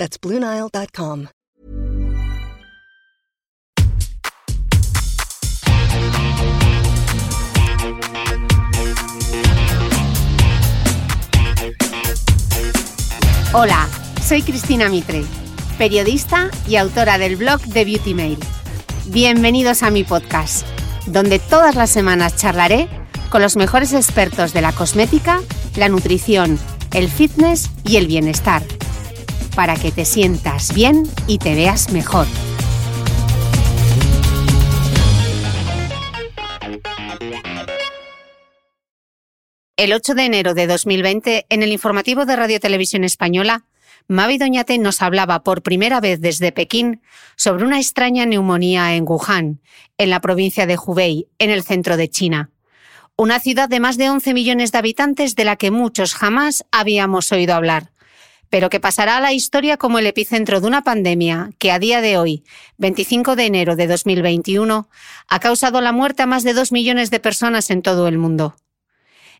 That's BlueNile.com. Hola, soy Cristina Mitre, periodista y autora del blog de Beauty Mail. Bienvenidos a mi podcast, donde todas las semanas charlaré con los mejores expertos de la cosmética, la nutrición, el fitness y el bienestar, para que te sientas bien y te veas mejor. El 8 de enero de 2020, en el informativo de Radio Televisión Española, Mavi Doñate nos hablaba por primera vez desde Pekín sobre una extraña neumonía en Wuhan, en la provincia de Hubei, en el centro de China. Una ciudad de más de 11 millones de habitantes de la que muchos jamás habíamos oído hablar, pero que pasará a la historia como el epicentro de una pandemia que a día de hoy, 25 de enero de 2021, ha causado la muerte a más de 2 millones de personas en todo el mundo.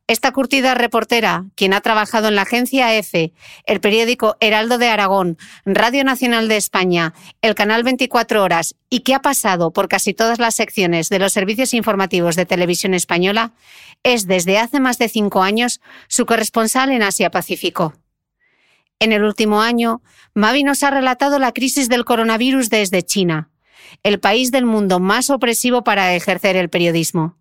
Esta curtida reportera, quien ha trabajado en la agencia EFE, el periódico Heraldo de Aragón, Radio Nacional de España, el canal 24 Horas y que ha pasado por casi todas las secciones de los servicios informativos de televisión española, es desde hace más de cinco años su corresponsal en Asia-Pacífico. En el último año, Mavi nos ha relatado la crisis del coronavirus desde China, el país del mundo más opresivo para ejercer el periodismo.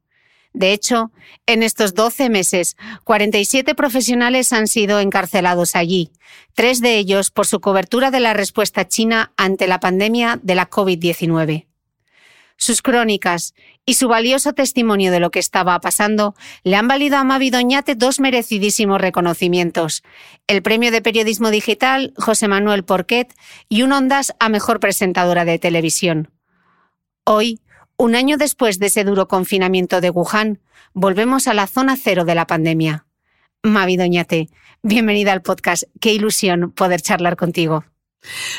De hecho, en estos 12 meses, 47 profesionales han sido encarcelados allí, tres de ellos por su cobertura de la respuesta china ante la pandemia de la COVID-19. Sus crónicas y su valioso testimonio de lo que estaba pasando le han valido a Mavi Doñate dos merecidísimos reconocimientos, el Premio de Periodismo Digital José Manuel Porquet y un Ondas a Mejor Presentadora de Televisión. Hoy, un año después de ese duro confinamiento de Wuhan, volvemos a la zona cero de la pandemia. Mavi Doñate, bienvenida al podcast. Qué ilusión poder charlar contigo.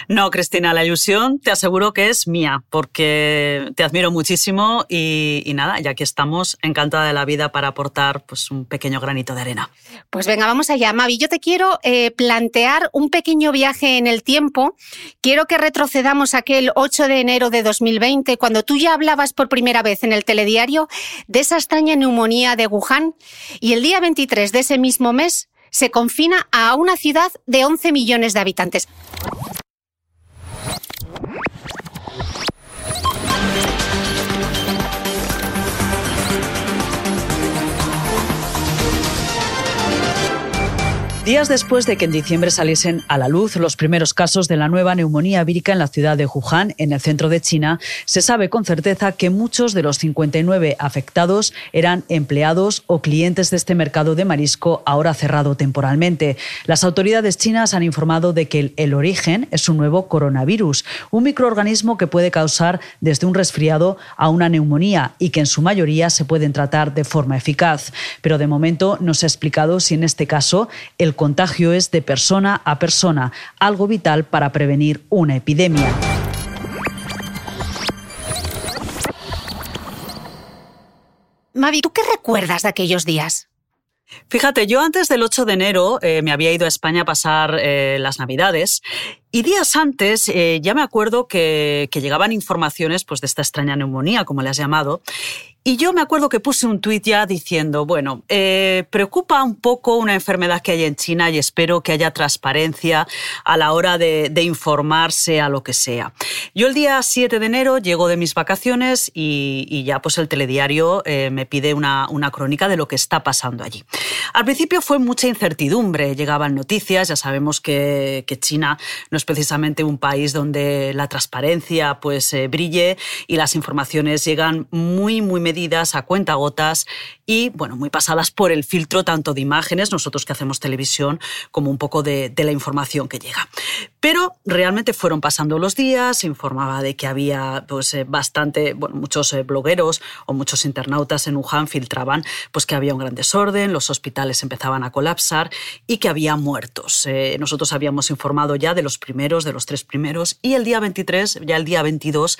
No, Cristina, la ilusión te aseguro que es mía, porque te admiro muchísimo y, nada, ya que estamos, encantada de la vida para aportar pues, un pequeño granito de arena. Pues venga, vamos allá. Mavi, yo te quiero eh, plantear un pequeño viaje en el tiempo. Quiero que retrocedamos aquel 8 de enero de 2020, cuando tú ya hablabas por primera vez en el telediario de esa extraña neumonía de Wuhan, y el día 23 de ese mismo mes se confina a una ciudad de 11 millones de habitantes. Días después de que en diciembre saliesen a la luz los primeros casos de la nueva neumonía vírica en la ciudad de Wuhan, en el centro de China, se sabe con certeza que muchos de los 59 afectados eran empleados o clientes de este mercado de marisco ahora cerrado temporalmente. Las autoridades chinas han informado de que el, origen es un nuevo coronavirus, un microorganismo que puede causar desde un resfriado a una neumonía y que en su mayoría se pueden tratar de forma eficaz. Pero de momento no se ha explicado si en este caso el el contagio es de persona a persona, algo vital para prevenir una epidemia. Mavi, ¿tú qué recuerdas de aquellos días? Fíjate, yo antes del 8 de enero eh, me había ido a España a pasar eh, las Navidades y días antes eh, ya me acuerdo que, llegaban informaciones pues, de esta extraña neumonía, como le has llamado, y yo me acuerdo que puse un tuit ya diciendo, bueno, eh, preocupa un poco una enfermedad que hay en China y espero que haya transparencia a la hora de, informarse a lo que sea. Yo el día 7 de enero llego de mis vacaciones y, ya pues el telediario eh, me pide una, crónica de lo que está pasando allí. Al principio fue mucha incertidumbre, llegaban noticias, ya sabemos que, China no es precisamente un país donde la transparencia pues eh, brille y las informaciones llegan muy, muy medidas a cuentagotas y, bueno, muy pasadas por el filtro tanto de imágenes, nosotros que hacemos televisión, como un poco de, la información que llega. Pero realmente fueron pasando los días, se informaba de que había pues, eh, bastante, bueno, muchos eh, blogueros o muchos internautas en Wuhan filtraban pues, que había un gran desorden, los hospitales empezaban a colapsar y que había muertos. Eh, nosotros habíamos informado ya de los primeros, de los tres primeros, y el día 23, ya el día 22,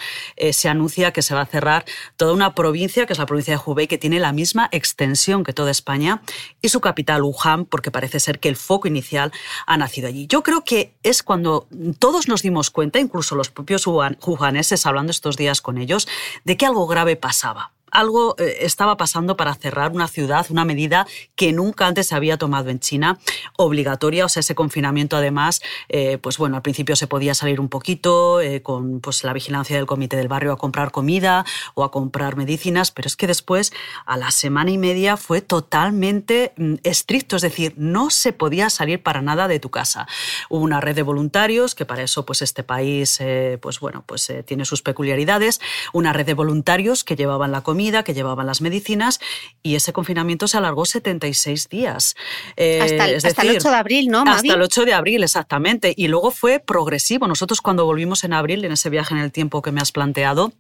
se anuncia que se va a cerrar toda una provincia, que es la provincia de Hubei, que tiene la misma extensión que toda España, y su capital, Wuhan, porque parece ser que el foco inicial ha nacido allí. Yo creo que es cuando todos nos dimos cuenta, incluso los propios wuhaneses, hablando estos días con ellos, de que algo grave pasaba algo eh, estaba pasando para cerrar una ciudad, una medida que nunca antes se había tomado en China, obligatoria, o sea, ese confinamiento además, eh, pues bueno, al principio se podía salir un poquito eh, con pues, la vigilancia del comité del barrio a comprar comida o a comprar medicinas, pero es que después, a la semana y media, fue totalmente mm, estricto, es decir, no se podía salir para nada de tu casa. Hubo una red de voluntarios, que para eso pues este país, pues bueno, pues tiene sus peculiaridades, una red de voluntarios que llevaban la comida, que llevaban las medicinas y ese confinamiento se alargó 76 días. Eh, hasta, el, hasta el 8 de abril, ¿no? Hasta el 8 de abril, exactamente. Y luego fue progresivo. Nosotros cuando volvimos en abril, en ese viaje en el tiempo que me has planteado,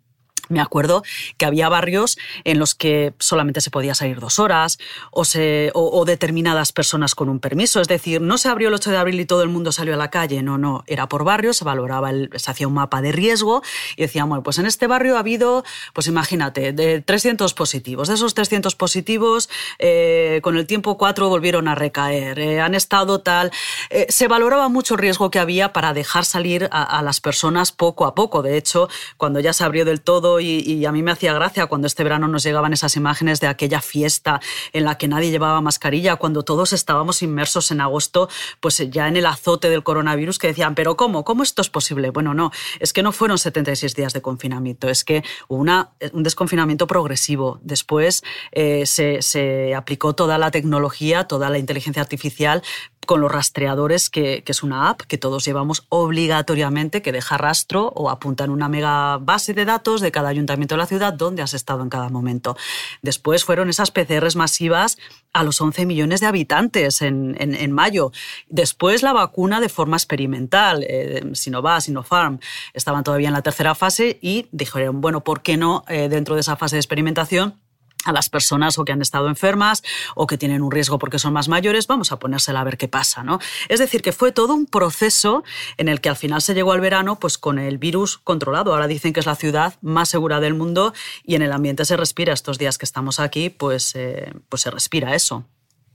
me acuerdo que había barrios en los que solamente se podía salir dos horas o, se, o, determinadas personas con un permiso. Es decir, no se abrió el 8 de abril y todo el mundo salió a la calle. No, no. Era por barrios, se valoraba, el, se hacía un mapa de riesgo y decían, bueno, pues en este barrio ha habido, pues imagínate, de 300 positivos. De esos 300 positivos, eh, con el tiempo cuatro volvieron a recaer. Eh, han estado tal. Eh, se valoraba mucho el riesgo que había para dejar salir a las personas poco a poco. De hecho, cuando ya se abrió del todo y, a mí me hacía gracia cuando este verano nos llegaban esas imágenes de aquella fiesta en la que nadie llevaba mascarilla, cuando todos estábamos inmersos en agosto, pues ya en el azote del coronavirus, que decían, pero ¿cómo? ¿Cómo esto es posible? Bueno, no, es que no fueron 76 días de confinamiento, es que hubo una, un desconfinamiento progresivo. Después eh, se, se aplicó toda la tecnología, toda la inteligencia artificial con los rastreadores, que, es una app que todos llevamos obligatoriamente, que deja rastro o apunta en una mega base de datos de cada ayuntamiento de la ciudad donde has estado en cada momento. Después fueron esas PCRs masivas a los 11 millones de habitantes en, mayo. Después la vacuna de forma experimental, eh, Sinovac, Sinopharm, estaban todavía en la tercera fase y dijeron, bueno, ¿por qué no eh, dentro de esa fase de experimentación? A las personas o que han estado enfermas o que tienen un riesgo porque son más mayores, vamos a ponérsela a ver qué pasa, ¿no? Es decir, que fue todo un proceso en el que al final se llegó al verano pues con el virus controlado. Ahora dicen que es la ciudad más segura del mundo y en el ambiente se respira. Estos días que estamos aquí, pues, eh, pues se respira eso.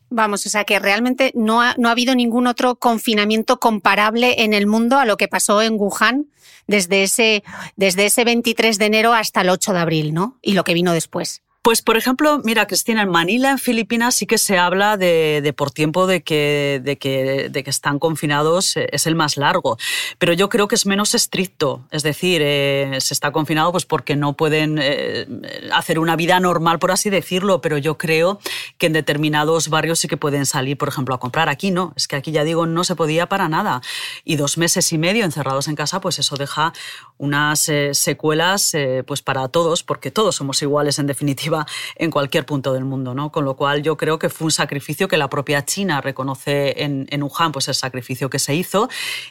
Vamos, o sea que realmente no ha, no ha habido ningún otro confinamiento comparable en el mundo a lo que pasó en Wuhan desde ese, desde ese 23 de enero hasta el 8 de abril, ¿no? Y lo que vino después. Pues, por ejemplo, mira, Cristina, en Manila, en Filipinas, sí que se habla de, por tiempo de que, de, que, de que están confinados, eh, es el más largo. Pero yo creo que es menos estricto. Es decir, eh, se está confinado pues porque no pueden eh, hacer una vida normal, por así decirlo. Pero yo creo que en determinados barrios sí que pueden salir, por ejemplo, a comprar. Aquí no. Es que aquí ya digo, no se podía para nada. Y dos meses y medio encerrados en casa, pues eso deja unas secuelas pues para todos, porque todos somos iguales en definitiva en cualquier punto del mundo, ¿no? Con lo cual yo creo que fue un sacrificio que la propia China reconoce en, en Wuhan, pues el sacrificio que se hizo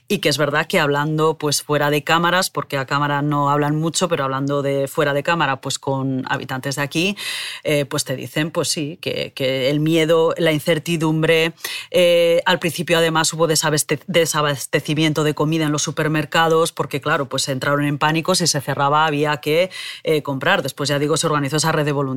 y que es verdad que hablando pues fuera de cámaras, porque a cámara no hablan mucho, pero hablando de fuera de cámara, pues con habitantes de aquí, eh, pues te dicen, pues sí, que, que el miedo, la incertidumbre, eh, al principio además hubo desabastecimiento de comida en los supermercados, porque claro, pues entraron en pánico, si se cerraba había que eh, comprar. Después ya digo, se organizó esa red de voluntarios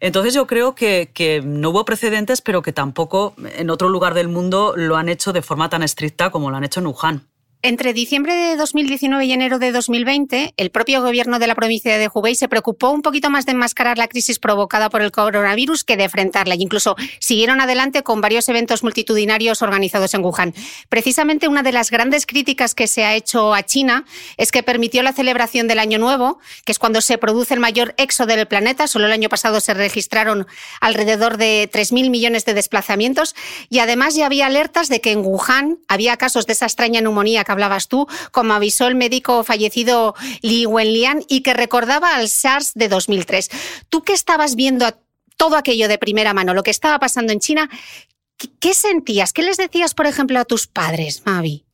entonces yo creo que, que no hubo precedentes, pero que tampoco en otro lugar del mundo lo han hecho de forma tan estricta como lo han hecho en Wuhan. Entre diciembre de 2019 y enero de 2020, el propio gobierno de la provincia de Hubei se preocupó un poquito más de enmascarar la crisis provocada por el coronavirus que de enfrentarla. Y incluso siguieron adelante con varios eventos multitudinarios organizados en Wuhan. Precisamente una de las grandes críticas que se ha hecho a China es que permitió la celebración del Año Nuevo, que es cuando se produce el mayor éxodo del planeta. Solo el año pasado se registraron alrededor de 3.000 millones de desplazamientos. Y además ya había alertas de que en Wuhan había casos de esa extraña neumonía que hablabas tú, como avisó el médico fallecido Li Wenlian y que recordaba al SARS de 2003. Tú que estabas viendo todo aquello de primera mano, lo que estaba pasando en China, ¿qué sentías? ¿Qué les decías, por ejemplo, a tus padres, Mavi?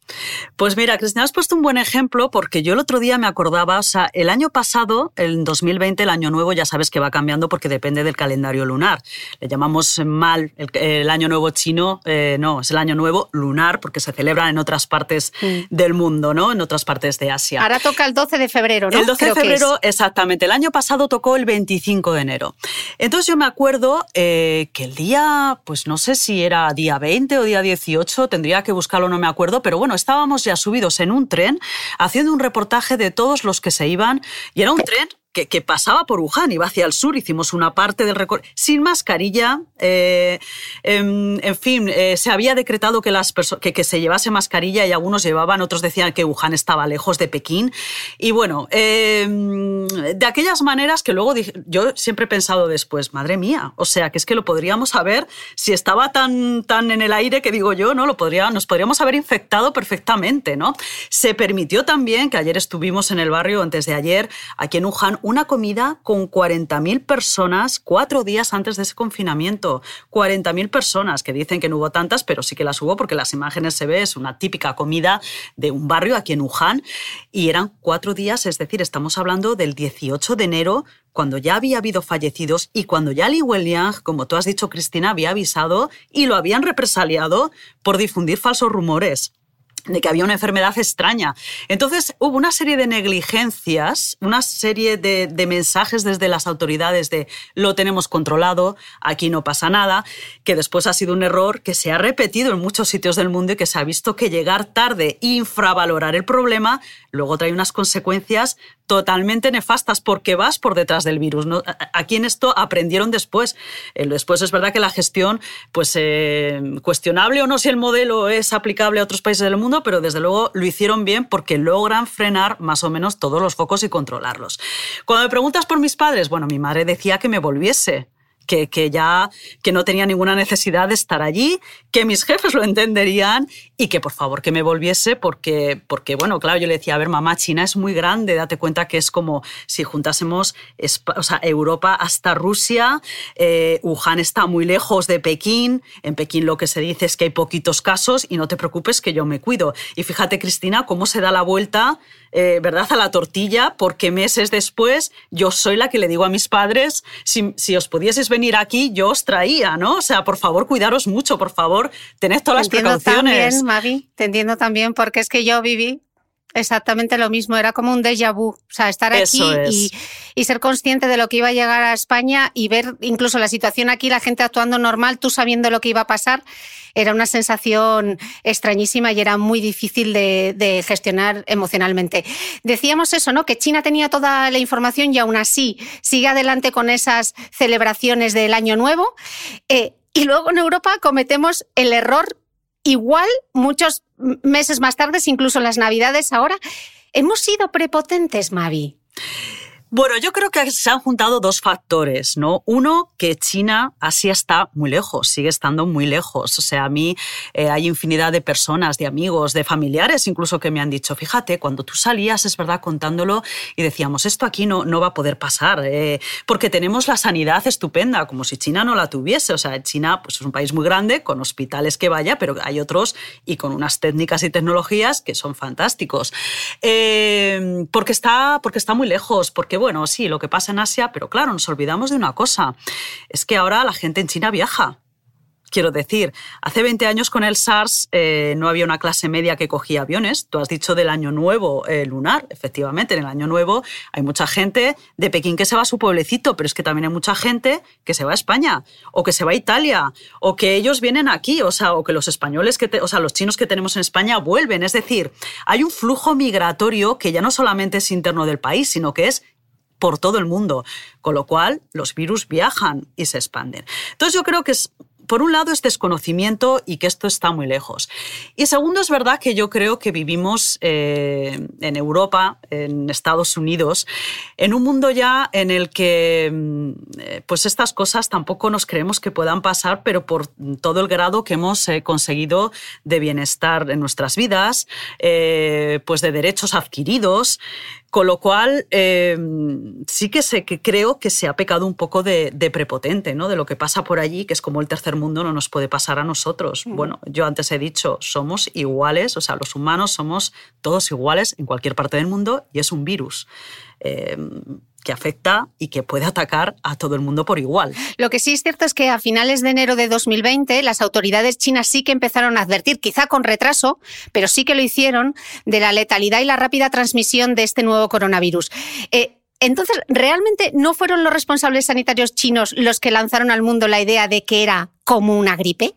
Pues mira, Cristina, has puesto un buen ejemplo porque yo el otro día me acordaba, o sea, el año pasado, el 2020, el año nuevo, ya sabes que va cambiando porque depende del calendario lunar. Le llamamos mal el, año nuevo chino, eh, no, es el año nuevo lunar porque se celebra en otras partes mm. del mundo, ¿no? En otras partes de Asia. Ahora toca el 12 de febrero, ¿no? El 12 de febrero, exactamente. El año pasado tocó el 25 de enero. Entonces yo me acuerdo eh, que el día, pues no sé si era día 20 o día 18, tendría que buscarlo, no me acuerdo, pero bueno, estábamos ya subidos en un tren haciendo un reportaje de todos los que se iban y era un tren que, pasaba por Wuhan, iba hacia el sur, hicimos una parte del recorrido sin mascarilla. Eh, em, en, fin, eh, se había decretado que, las que, que, se llevase mascarilla y algunos llevaban, otros decían que Wuhan estaba lejos de Pekín. Y bueno, em, de aquellas maneras que luego yo siempre he pensado después, madre mía, o sea, que es que lo podríamos saber si estaba tan, tan en el aire que digo yo, ¿no? Lo podría, nos podríamos haber infectado perfectamente, ¿no? Se permitió también, que ayer estuvimos en el barrio, antes de ayer, aquí en Wuhan, una comida con 40.000 personas cuatro días antes de ese confinamiento. 40.000 personas, que dicen que no hubo tantas, pero sí que las hubo porque las imágenes se ve, es una típica comida de un barrio aquí en Wuhan, y eran cuatro días, es decir, estamos hablando del 18 de enero, cuando ya había habido fallecidos y cuando ya Li Wenliang, como tú has dicho, Cristina, había avisado y lo habían represaliado por difundir falsos rumores de que había una enfermedad extraña. Entonces hubo una serie de negligencias, una serie de, mensajes desde las autoridades de lo tenemos controlado, aquí no pasa nada, que después ha sido un error que se ha repetido en muchos sitios del mundo y que se ha visto que llegar tarde, infravalorar el problema, luego trae unas consecuencias totalmente nefastas porque vas por detrás del virus. ¿no? Aquí en esto aprendieron después. Eh, después es verdad que la gestión, pues eh, cuestionable o no si el modelo es aplicable a otros países del mundo, pero desde luego lo hicieron bien porque logran frenar más o menos todos los focos y controlarlos. Cuando me preguntas por mis padres, bueno, mi madre decía que me volviese que, ya que no tenía ninguna necesidad de estar allí, que mis jefes lo entenderían y que por favor que me volviese porque, porque bueno, claro, yo le decía, a ver, mamá, China es muy grande, date cuenta que es como si juntásemos o sea, Europa hasta Rusia, eh, Wuhan está muy lejos de Pekín, en Pekín lo que se dice es que hay poquitos casos y no te preocupes que yo me cuido. Y fíjate, Cristina, cómo se da la vuelta, eh, ¿verdad?, a la tortilla, porque meses después yo soy la que le digo a mis padres, si, si os pudieseis venir aquí, yo os traía, ¿no? O sea, por favor, cuidaros mucho, por favor, tened todas las precauciones. También, Mavi, te entiendo también, porque es que yo viví exactamente lo mismo, era como un déjà vu, o sea, estar aquí y, y, ser consciente de lo que iba a llegar a España y ver incluso la situación aquí, la gente actuando normal, tú sabiendo lo que iba a pasar era una sensación extrañísima y era muy difícil de, gestionar emocionalmente. Decíamos eso, ¿no? Que China tenía toda la información y aún así sigue adelante con esas celebraciones del Año Nuevo. Eh, y luego en Europa cometemos el error igual muchos meses más tarde, incluso las Navidades ahora. Hemos sido prepotentes, Mavi. Bueno, yo creo que se han juntado dos factores, ¿no? Uno, que China así está muy lejos, sigue estando muy lejos. O sea, a mí eh, hay infinidad de personas, de amigos, de familiares incluso que me han dicho, fíjate, cuando tú salías, es verdad, contándolo y decíamos, esto aquí no, no va a poder pasar, eh, porque tenemos la sanidad estupenda, como si China no la tuviese. O sea, China pues, es un país muy grande, con hospitales que vaya, pero hay otros y con unas técnicas y tecnologías que son fantásticos. Eh, porque, está, porque está muy lejos, porque bueno, sí, lo que pasa en Asia, pero claro, nos olvidamos de una cosa, es que ahora la gente en China viaja. Quiero decir, hace 20 años con el SARS eh, no había una clase media que cogía aviones. Tú has dicho del año nuevo eh, lunar. Efectivamente, en el año nuevo hay mucha gente de Pekín que se va a su pueblecito, pero es que también hay mucha gente que se va a España o que se va a Italia o que ellos vienen aquí, o sea, o que los españoles, o sea, los chinos que tenemos en España vuelven. Es decir, hay un flujo migratorio que ya no solamente es interno del país, sino que es por todo el mundo, con lo cual los virus viajan y se expanden. Entonces yo creo que es por un lado es desconocimiento y que esto está muy lejos. Y segundo, es verdad que yo creo que vivimos eh, en Europa, en Estados Unidos, en un mundo ya en el que mm, eh, pues estas cosas tampoco nos creemos que puedan pasar, pero por todo el grado que hemos eh, conseguido de bienestar en nuestras vidas, pues de derechos adquiridos, con lo cual, eh, sí que, sé, que creo que se ha pecado un poco de, prepotente, ¿no? De lo que pasa por allí, que es como el tercer mundo no nos puede pasar a nosotros. Bueno, yo antes he dicho, somos iguales, o sea, los humanos somos todos iguales en cualquier parte del mundo y es un virus. Eh, que afecta y que puede atacar a todo el mundo por igual. Lo que sí es cierto es que a finales de enero de 2020 las autoridades chinas sí que empezaron a advertir, quizá con retraso, pero sí que lo hicieron, de la letalidad y la rápida transmisión de este nuevo coronavirus. Eh, entonces, ¿realmente no fueron los responsables sanitarios chinos los que lanzaron al mundo la idea de que era como una gripe?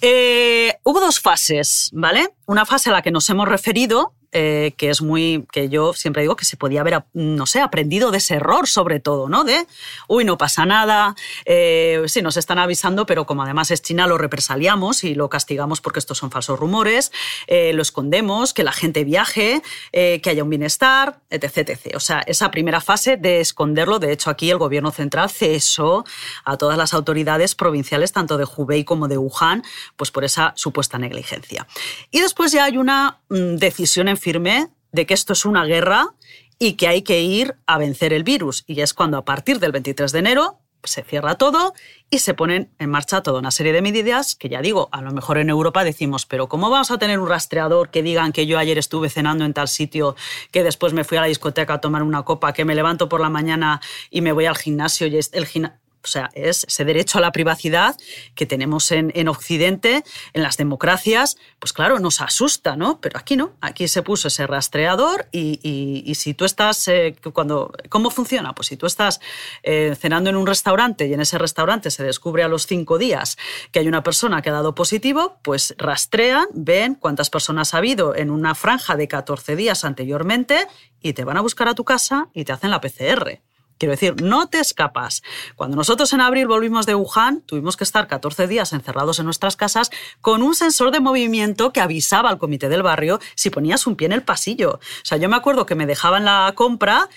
Eh, hubo dos fases, ¿vale? Una fase a la que nos hemos referido, eh, que es muy, que yo siempre digo que se podía haber, no sé, aprendido de ese error sobre todo, ¿no? De, uy, no pasa nada, eh, sí, nos están avisando, pero como además es China, lo represaliamos y lo castigamos porque estos son falsos rumores, eh, lo escondemos, que la gente viaje, que haya un bienestar, etc, etc. O sea, esa primera fase de esconderlo, de hecho aquí el gobierno central cesó a todas las autoridades provinciales, tanto de Hubei como de Wuhan, pues por esa supuesta negligencia. Y después ya hay una mm, decisión en firme de que esto es una guerra y que hay que ir a vencer el virus. Y es cuando a partir del 23 de enero se cierra todo y se ponen en marcha toda una serie de medidas que ya digo, a lo mejor en Europa decimos, pero ¿cómo vamos a tener un rastreador que digan que yo ayer estuve cenando en tal sitio, que después me fui a la discoteca a tomar una copa, que me levanto por la mañana y me voy al gimnasio y el gimnasio o sea, es ese derecho a la privacidad que tenemos en, Occidente, en las democracias, pues claro, nos asusta, ¿no? Pero aquí no, aquí se puso ese rastreador y, si tú estás, eh, cuando, ¿cómo funciona? Pues si tú estás eh, cenando en un restaurante y en ese restaurante se descubre a los cinco días que hay una persona que ha dado positivo, pues rastrean, ven cuántas personas ha habido en una franja de 14 días anteriormente y te van a buscar a tu casa y te hacen la PCR. Quiero decir, no te escapas. Cuando nosotros en abril volvimos de Wuhan, tuvimos que estar 14 días encerrados en nuestras casas con un sensor de movimiento que avisaba al comité del barrio si ponías un pie en el pasillo. O sea, yo me acuerdo que me dejaban la compra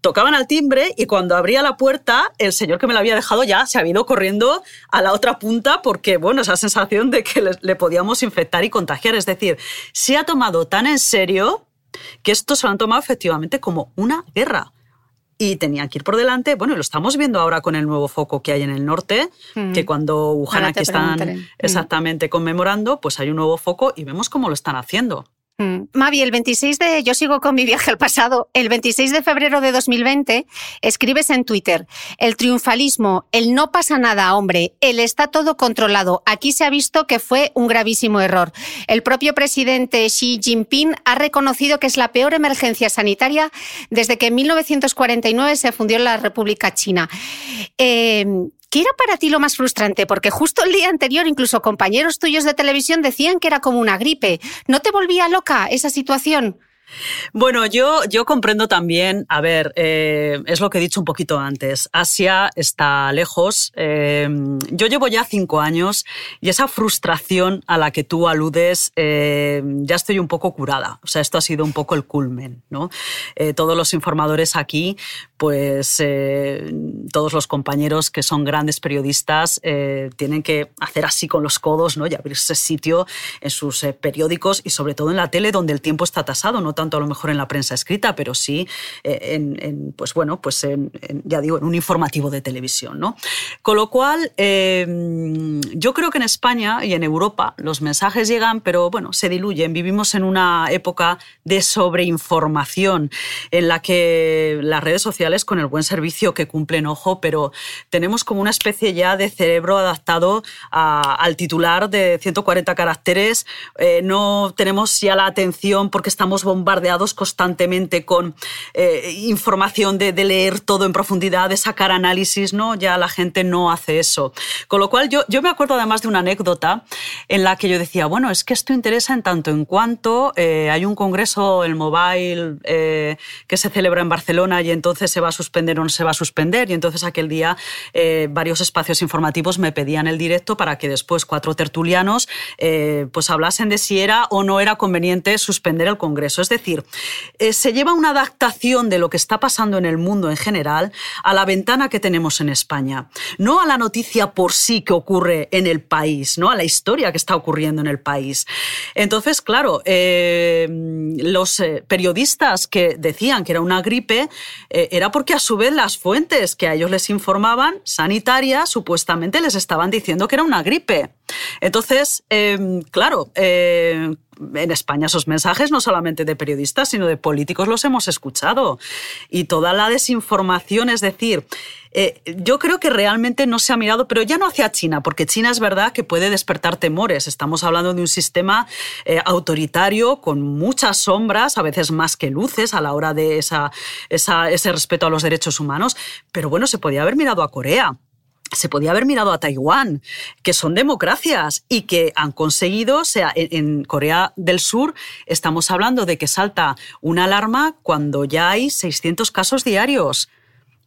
tocaban al timbre y cuando abría la puerta, el señor que me la había dejado ya se había ido corriendo a la otra punta porque, bueno, esa sensación de que le, le podíamos infectar y contagiar. Es decir, se ha tomado tan en serio que esto se lo han tomado efectivamente como una guerra y tenían que ir por delante. Bueno, lo estamos viendo ahora con el nuevo foco que hay en el norte, mm. que cuando Wuhan aquí están mm. exactamente conmemorando, pues hay un nuevo foco y vemos cómo lo están haciendo. Mm. Mavi, el 26 de. Yo sigo con mi viaje al pasado. El 26 de febrero de 2020 escribes en Twitter: el triunfalismo, el no pasa nada, hombre, el está todo controlado. Aquí se ha visto que fue un gravísimo error. El propio presidente Xi Jinping ha reconocido que es la peor emergencia sanitaria desde que en 1949 se fundió la República China. Eh, ¿Qué era para ti lo más frustrante? Porque justo el día anterior incluso compañeros tuyos de televisión decían que era como una gripe. ¿No te volvía loca esa situación? Bueno, yo, yo comprendo también, a ver, eh, es lo que he dicho un poquito antes, Asia está lejos. Eh, yo llevo ya cinco años y esa frustración a la que tú aludes, eh, ya estoy un poco curada. O sea, esto ha sido un poco el culmen, ¿no? todos los informadores aquí, pues todos los compañeros que son grandes periodistas tienen que hacer así con los codos, ¿no? Y abrirse sitio en sus periódicos y sobre todo en la tele donde el tiempo está tasado, ¿no? tanto a lo mejor en la prensa escrita, pero sí eh, en, pues bueno, pues ya digo, en un informativo de televisión. ¿no? Con lo cual, yo creo que en España y en Europa los mensajes llegan, pero bueno, se diluyen. Vivimos en una época de sobreinformación en la que las redes sociales, con el buen servicio que cumplen, ojo, pero tenemos como una especie ya de cerebro adaptado al titular de 140 caracteres. Eh, no tenemos ya la atención porque estamos bombardeados constantemente con eh, información de, leer todo en profundidad, de sacar análisis, ¿no? Ya la gente no hace eso. Con lo cual yo, yo me acuerdo además de una anécdota en la que yo decía, bueno, es que esto interesa en tanto en cuanto eh, hay un congreso, el Mobile, eh, que se celebra en Barcelona y entonces se va a suspender o no se va a suspender. Y entonces aquel día eh, varios espacios informativos me pedían el directo para que después cuatro tertulianos eh, pues hablasen de si era o no era conveniente suspender el Congreso. Es decir, eh, se lleva una adaptación de lo que está pasando en el mundo en general a la ventana que tenemos en España. No a la noticia por sí que ocurre en el país, no a la historia que está ocurriendo en el país. Entonces, claro, los periodistas que decían que era una gripe, era porque a su vez las fuentes que a ellos les informaban, sanitarias, supuestamente les estaban diciendo que era una gripe. Entonces, em, claro, em, en España esos mensajes no solamente de periodistas, sino de políticos los hemos escuchado. Y toda la desinformación, es decir, eh, yo creo que realmente no se ha mirado, pero ya no hacia China, porque China es verdad que puede despertar temores. Estamos hablando de un sistema eh, autoritario con muchas sombras, a veces más que luces a la hora de ese respeto a los derechos humanos. Pero bueno, se podía haber mirado a Corea se podía haber mirado a Taiwán, que son democracias y que han conseguido, o sea, en, Corea del Sur estamos hablando de que salta una alarma cuando ya hay 600 casos diarios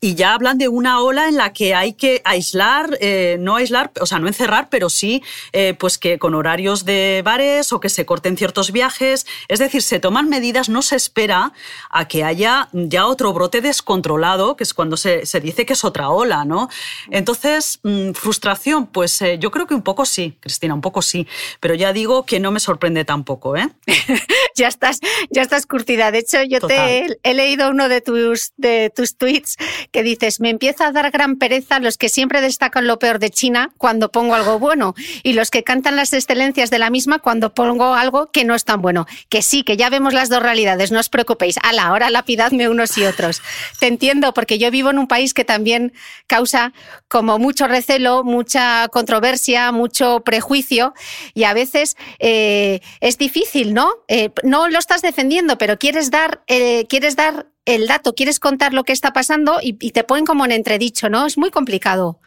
y ya hablan de una ola en la que hay que aislar, eh, no aislar, o sea, no encerrar, pero sí, eh, pues que con horarios de bares o que se corten ciertos viajes. Es decir, se toman medidas, no se espera a que haya ya otro brote descontrolado, que es cuando se, se dice que es otra ola, ¿no? Entonces, mm, frustración, pues eh, yo creo que un poco sí, Cristina, un poco sí, pero ya digo que no me sorprende tampoco, ¿eh? ya estás, ya estás curtida. De hecho, yo te he, he, leído uno de tus, de tus tweets que dices, me empieza a dar gran pereza los que siempre destacan lo peor de China cuando pongo algo bueno y los que cantan las excelencias de la misma cuando pongo algo que no es tan bueno. Que sí, que ya vemos las dos realidades, no os preocupéis. A la hora lapidadme unos y otros. Te entiendo, porque yo vivo en un país que también causa como mucho recelo, mucha controversia, mucho prejuicio y a veces eh, es difícil, ¿no? Eh, no lo estás defendiendo, pero quieres dar, eh, quieres dar el dato, quieres contar lo que está pasando y, te ponen como en entredicho, ¿no? Es muy complicado.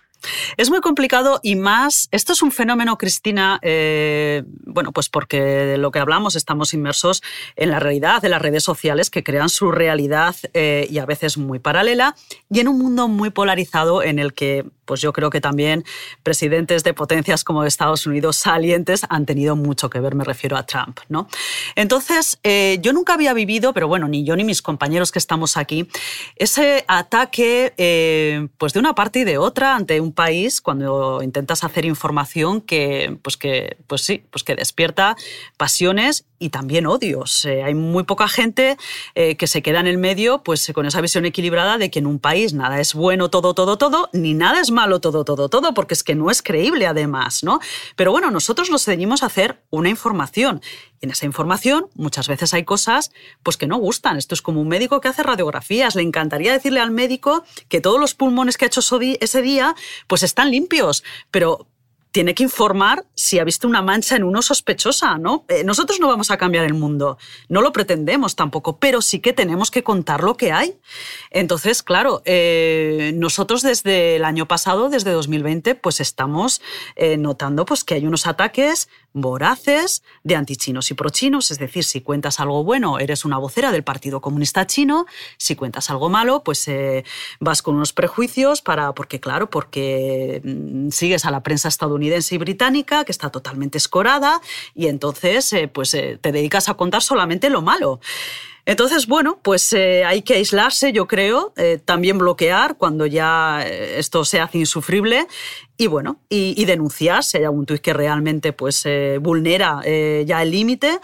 Es muy complicado y más, esto es un fenómeno, Cristina, eh, bueno, pues porque de lo que hablamos estamos inmersos en la realidad de las redes sociales que crean su realidad eh, y a veces muy paralela y en un mundo muy polarizado en el que pues yo creo que también presidentes de potencias como Estados Unidos salientes han tenido mucho que ver, me refiero a Trump. ¿no? Entonces, eh, yo nunca había vivido, pero bueno, ni yo ni mis compañeros que estamos aquí, ese ataque eh, pues de una parte y de otra ante un país cuando intentas hacer información que, pues que, pues sí, pues que despierta pasiones y también odios. Eh, hay muy poca gente que se queda en el medio pues con esa visión equilibrada de que en un país nada es bueno todo, todo, todo, ni nada es malo todo, todo, todo, porque es que no es creíble además, ¿no? Pero bueno, nosotros nos ceñimos a hacer una información. Y en esa información muchas veces hay cosas pues que no gustan. Esto es como un médico que hace radiografías. Le encantaría decirle al médico que todos los pulmones que ha hecho ese día pues están limpios, pero tiene que informar si ha visto una mancha en uno sospechosa, ¿no? Eh, nosotros no vamos a cambiar el mundo, no lo pretendemos tampoco, pero sí que tenemos que contar lo que hay. Entonces, claro, eh, nosotros desde el año pasado, desde 2020, pues estamos eh, notando pues, que hay unos ataques voraces de antichinos y prochinos, es decir, si cuentas algo bueno, eres una vocera del Partido Comunista Chino, si cuentas algo malo, pues eh, vas con unos prejuicios para, porque claro, porque mm, sigues a la prensa estadounidense y británica, que está totalmente escorada, y entonces eh, pues eh, te dedicas a contar solamente lo malo. Entonces, bueno, pues hay que aislarse, yo creo, también bloquear cuando ya esto se hace insufrible y bueno, y, denunciar si hay algún tuit que realmente pues, eh, vulnera eh, ya el límite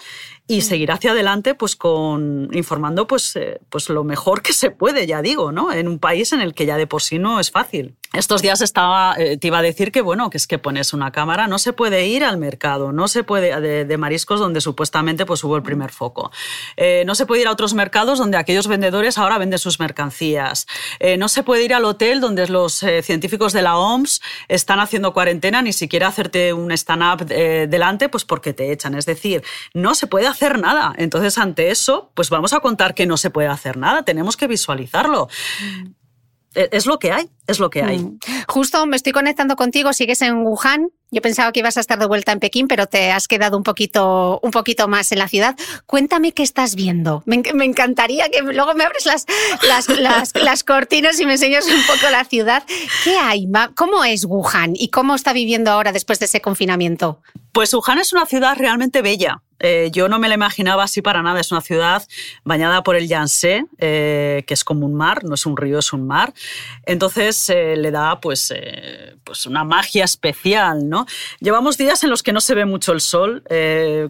y seguir hacia adelante pues con informando pues, eh, pues lo mejor que se puede, ya digo, ¿no? En un país en el que ya de por sí no es fácil. Estos días estaba, eh, te iba a decir que, bueno, que es que pones una cámara, no se puede ir al mercado, no se puede, de, mariscos donde supuestamente pues, hubo el primer foco. Eh, no se puede ir a otros mercados donde aquellos vendedores ahora venden sus mercancías. Eh, no se puede ir al hotel donde los científicos de la OMS están haciendo cuarentena, ni siquiera hacerte un stand-up delante, pues porque te echan. Es decir, no se puede hacer nada. Entonces, ante eso, pues vamos a contar que no se puede hacer nada, tenemos que visualizarlo. e, es lo que hay, es lo que hay. Mm. Justo me estoy conectando contigo, sigues en Wuhan. Yo pensaba que ibas a estar de vuelta en Pekín, pero te has quedado un poquito, un poquito más en la ciudad. Cuéntame qué estás viendo. Me, encantaría que luego me abres las, las, las, cortinas y me enseñas un poco la ciudad. ¿Qué hay? ¿Cómo es Wuhan y cómo está viviendo ahora después de ese confinamiento? Pues Wuhan es una ciudad realmente bella. Eh, yo no me la imaginaba así para nada. Es una ciudad bañada por el Yangtze, eh, que es como un mar, no es un río, es un mar. Entonces eh, le da pues, pues una magia especial. ¿no? Llevamos días en los que no se ve mucho el sol,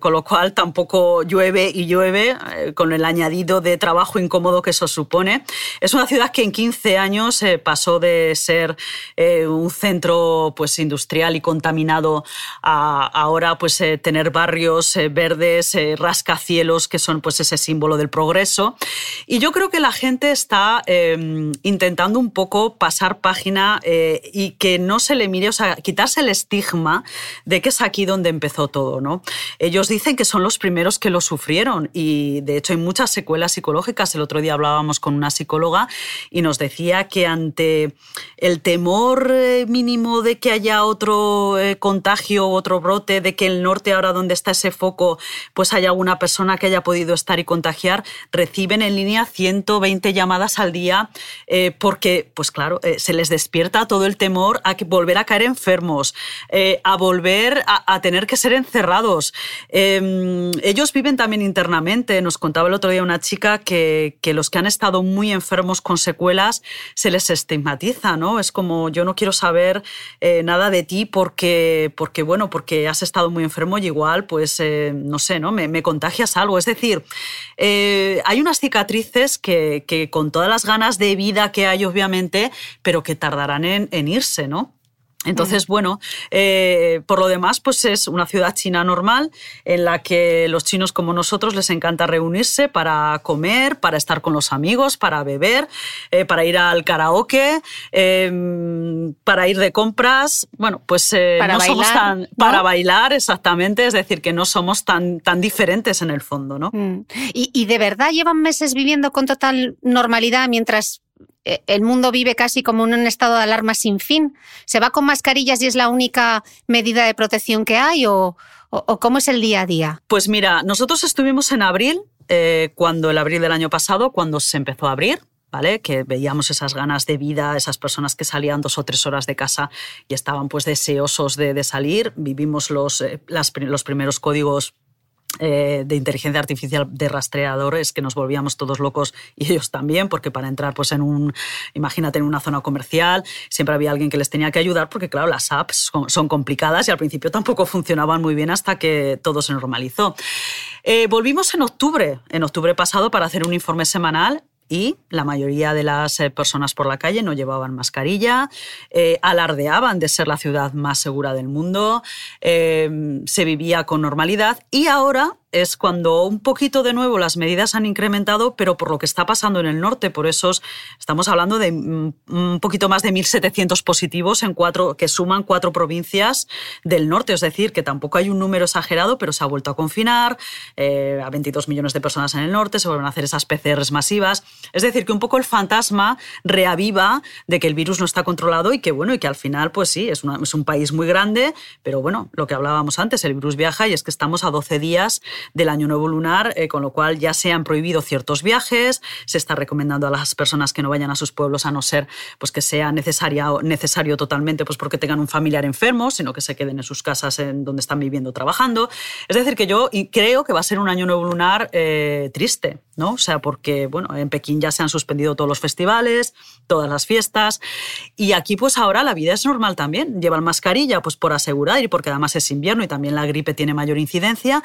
con lo cual tampoco llueve y llueve, con el añadido de trabajo incómodo que eso supone. Es una ciudad que en 15 años pasó de ser un centro pues, industrial y contaminado a ahora pues, tener barrios verdes eh, rascacielos que son pues ese símbolo del progreso. Y yo creo que la gente está em, intentando un poco pasar página eh, y que no se le mire, o sea, quitarse el estigma de que es aquí donde empezó todo, ¿no? Ellos dicen que son los primeros que lo sufrieron y de hecho hay muchas secuelas psicológicas. El otro día hablábamos con una psicóloga y nos decía que ante el temor eh, mínimo de que haya otro contagio, otro brote, de que el norte ahora donde está ese foco pues haya alguna persona que haya podido estar y contagiar, reciben en línea 120 llamadas al día eh, porque, pues claro, eh, se les despierta todo el temor a que volver a caer enfermos, eh, a volver a, tener que ser encerrados. Em, ellos viven también internamente. Nos contaba el otro día una chica que, que los que han estado muy enfermos con secuelas se les estigmatiza, ¿no? Es como yo no quiero saber nada de ti porque, porque, bueno, porque has estado muy enfermo y igual, pues, no sé, ¿no? Me, contagias algo. Es decir, eh, hay unas cicatrices que, con todas las ganas de vida que hay, obviamente, pero que tardarán en, en irse, ¿no? Entonces, bueno, eh, por lo demás, pues es una ciudad china normal en la que los chinos como nosotros les encanta reunirse para comer, para estar con los amigos, para beber, eh, para ir al karaoke, em, para ir de compras. Bueno, pues eh, para no bailar, somos tan para bailar exactamente, es decir, que no somos tan tan diferentes en el fondo, ¿no? Mm. ¿Y, y de verdad llevan meses viviendo con total normalidad mientras eh, el mundo vive casi como en un estado de alarma sin fin. ¿Se va con mascarillas y es la única medida de protección que hay o, cómo es el día a día? Pues mira, nosotros estuvimos en abril, eh, cuando el abril del año pasado, cuando se empezó a abrir. ¿Vale? que veíamos esas ganas de vida, esas personas que salían dos o tres horas de casa y estaban pues deseosos de, salir. Vivimos los, eh, los primeros códigos eh, de inteligencia artificial de rastreadores que nos volvíamos todos locos y ellos también, porque para entrar pues en un, imagínate, en una zona comercial, siempre había alguien que les tenía que ayudar porque claro, las apps son, complicadas y al principio tampoco funcionaban muy bien hasta que todo se normalizó. Eh, volvimos en octubre, en octubre pasado, para hacer un informe semanal y la mayoría de las eh, personas por la calle no llevaban mascarilla, eh, alardeaban de ser la ciudad más segura del mundo, eh, se vivía con normalidad y ahora es cuando un poquito de nuevo las medidas han incrementado, pero por lo que está pasando en el norte. Por eso estamos hablando de mm, un poquito más de 1.700 positivos en cuatro, que suman cuatro provincias del norte. Es decir, que tampoco hay un número exagerado, pero se ha vuelto a confinar eh, a 22 millones de personas en el norte, se vuelven a hacer esas PCRs masivas. Es decir, que un poco el fantasma reaviva de que el virus no está controlado y que, bueno, y que al final, pues sí, es, es un país muy grande, pero bueno, lo que hablábamos antes, el virus viaja y es que estamos a 12 días del Año Nuevo Lunar, eh, con lo cual ya se han prohibido ciertos viajes, se está recomendando a las personas que no vayan a sus pueblos a no ser pues, que sea necesaria, necesario totalmente pues, porque tengan un familiar enfermo, sino que se queden en sus casas en donde están viviendo, trabajando. Es decir, que yo creo que va a ser un Año Nuevo Lunar eh, triste, ¿no? O sea, porque bueno, en Pekín ya se han suspendido todos los festivales, todas las fiestas, y aquí pues ahora la vida es normal también. Llevan mascarilla pues por asegurar y porque además es invierno y también la gripe tiene mayor incidencia,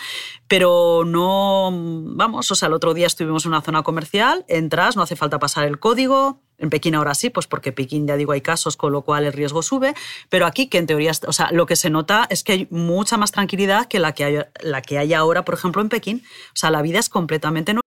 pero no, vamos, o sea, el otro día estuvimos en una zona comercial, entras, no hace falta pasar el código. En Pekín ahora sí, pues porque Pekín, ya digo, hay casos, con lo cual el riesgo sube. Pero aquí, que en teoría, o sea, lo que se nota es que hay mucha más tranquilidad que la que hay, la que hay ahora, por ejemplo, en Pekín. O sea, la vida es completamente normal.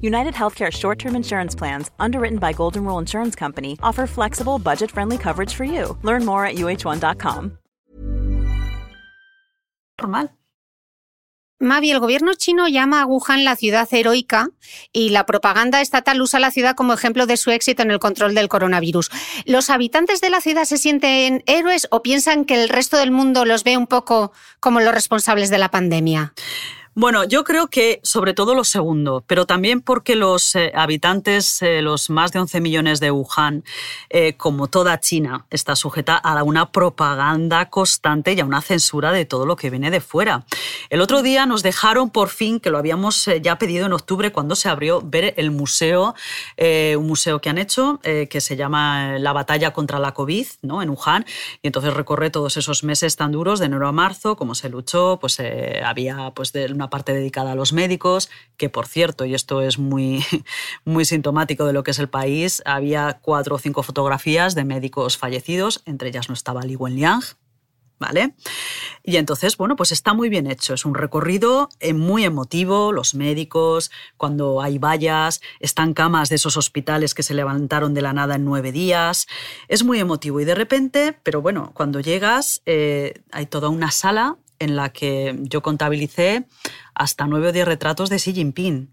United Healthcare short term insurance plans, underwritten by Golden Rule Insurance Company, offer flexible, budget friendly coverage for you. Learn more at uh1.com. Normal. Mavi, el gobierno chino llama a Wuhan la ciudad heroica y la propaganda estatal usa la ciudad como ejemplo de su éxito en el control del coronavirus. ¿Los habitantes de la ciudad se sienten héroes o piensan que el resto del mundo los ve un poco como los responsables de la pandemia? Bueno, yo creo que sobre todo lo segundo, pero también porque los eh, habitantes, eh, los más de 11 millones de Wuhan, eh, como toda China, está sujeta a una propaganda constante y a una censura de todo lo que viene de fuera. El otro día nos dejaron por fin, que lo habíamos ya pedido en octubre cuando se abrió, ver el museo, un museo que han hecho que se llama La batalla contra la COVID, ¿no? En Wuhan, y entonces recorre todos esos meses tan duros de enero a marzo, cómo se luchó, pues había pues de una parte dedicada a los médicos, que por cierto, y esto es muy, muy sintomático de lo que es el país, había cuatro o cinco fotografías de médicos fallecidos, entre ellas no estaba Li Wenliang, ¿vale? Y entonces, bueno, pues está muy bien hecho. Es un recorrido eh, muy emotivo. Los médicos, cuando hay vallas, están camas de esos hospitales que se levantaron de la nada en nueve días. Es muy emotivo. Y de repente, pero bueno, cuando llegas, eh, hay toda una sala en la que yo contabilicé hasta nueve o diez retratos de Xi Jinping.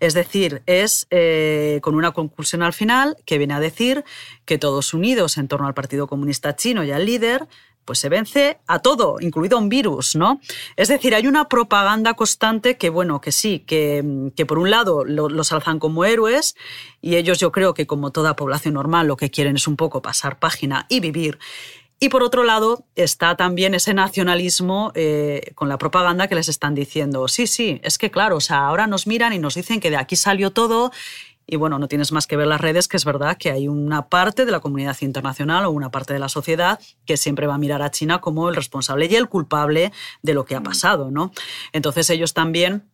Es decir, es eh, con una conclusión al final que viene a decir que todos unidos en torno al Partido Comunista Chino y al líder, pues se vence a todo, incluido un virus, ¿no? Es decir, hay una propaganda constante que, bueno, que sí, que, que por un lado los alzan como héroes y ellos yo creo que como toda población normal lo que quieren es un poco pasar página y vivir y por otro lado está también ese nacionalismo eh, con la propaganda que les están diciendo, sí, sí, es que claro, o sea, ahora nos miran y nos dicen que de aquí salió todo y bueno, no tienes más que ver las redes, que es verdad que hay una parte de la comunidad internacional o una parte de la sociedad que siempre va a mirar a China como el responsable y el culpable de lo que ha pasado, ¿no? Entonces ellos también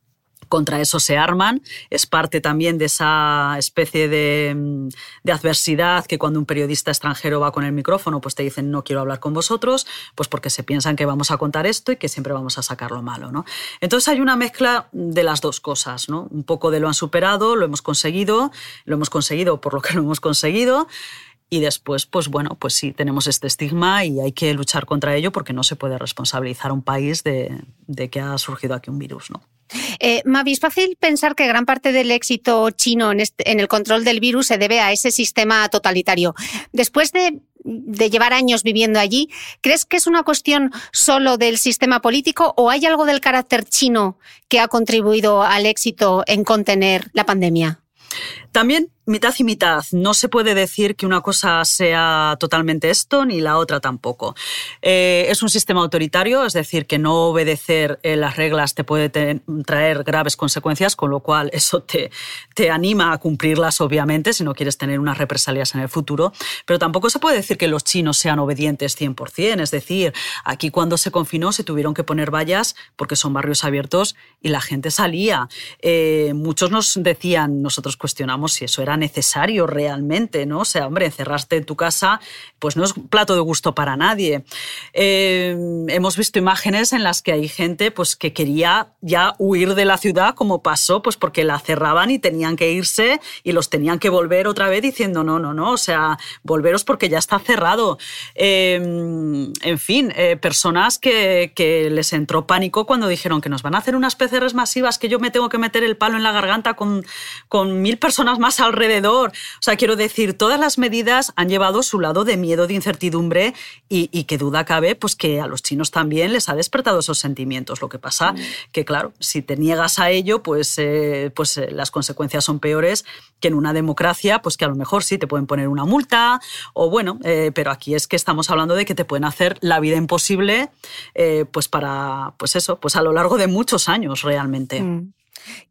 contra eso se arman. Es parte también de esa especie de, adversidad que cuando un periodista extranjero va con el micrófono, pues te dicen no quiero hablar con vosotros, pues porque se piensan que vamos a contar esto y que siempre vamos a sacar lo malo. ¿no? Entonces hay una mezcla de las dos cosas. ¿no? Un poco de lo han superado, lo hemos conseguido, lo hemos conseguido por lo que lo hemos conseguido. Y después, pues bueno, pues sí, tenemos este estigma y hay que luchar contra ello porque no se puede responsabilizar a un país de, de que ha surgido aquí un virus, ¿no? Eh, Mavi, es fácil pensar que gran parte del éxito chino este, en, el control del virus se debe a ese sistema totalitario. Después de, de, llevar años viviendo allí, ¿crees que es una cuestión solo del sistema político o hay algo del carácter chino que ha contribuido al éxito en contener la pandemia? También mitad y mitad. No se puede decir que una cosa sea totalmente esto ni la otra tampoco. Eh, es un sistema autoritario, es decir, que no obedecer eh, las reglas te puede traer graves consecuencias, con lo cual eso te, te anima a cumplirlas, obviamente, si no quieres tener unas represalias en el futuro. Pero tampoco se puede decir que los chinos sean obedientes 100%. Es decir, aquí cuando se confinó se tuvieron que poner vallas porque son barrios abiertos y la gente salía. Eh, muchos nos decían, nosotros cuestionamos si eso era necesario realmente, ¿no? O sea, hombre, encerrarte en tu casa, pues no es un plato de gusto para nadie. Eh, hemos visto imágenes en las que hay gente pues, que quería ya huir de la ciudad, como pasó, pues porque la cerraban y tenían que irse y los tenían que volver otra vez diciendo, no, no, no, o sea, volveros porque ya está cerrado. Eh, en fin, eh, personas que, que, les entró pánico cuando dijeron que nos van a hacer unas PCRs masivas, que yo me tengo que meter el palo en la garganta con, con mil personas más alrededor alrededor. O sea, quiero decir, todas las medidas han llevado su lado de miedo, de incertidumbre y, y que duda cabe, pues que a los chinos también les ha despertado esos sentimientos. Lo que pasa mm. que, claro, si te niegas a ello, pues, eh, pues eh, las consecuencias son peores que en una democracia, pues que a lo mejor sí te pueden poner una multa o bueno, eh, pero aquí es que estamos hablando de que te pueden hacer la vida imposible, pues para, pues eso, pues a lo largo de muchos años realmente. Mm.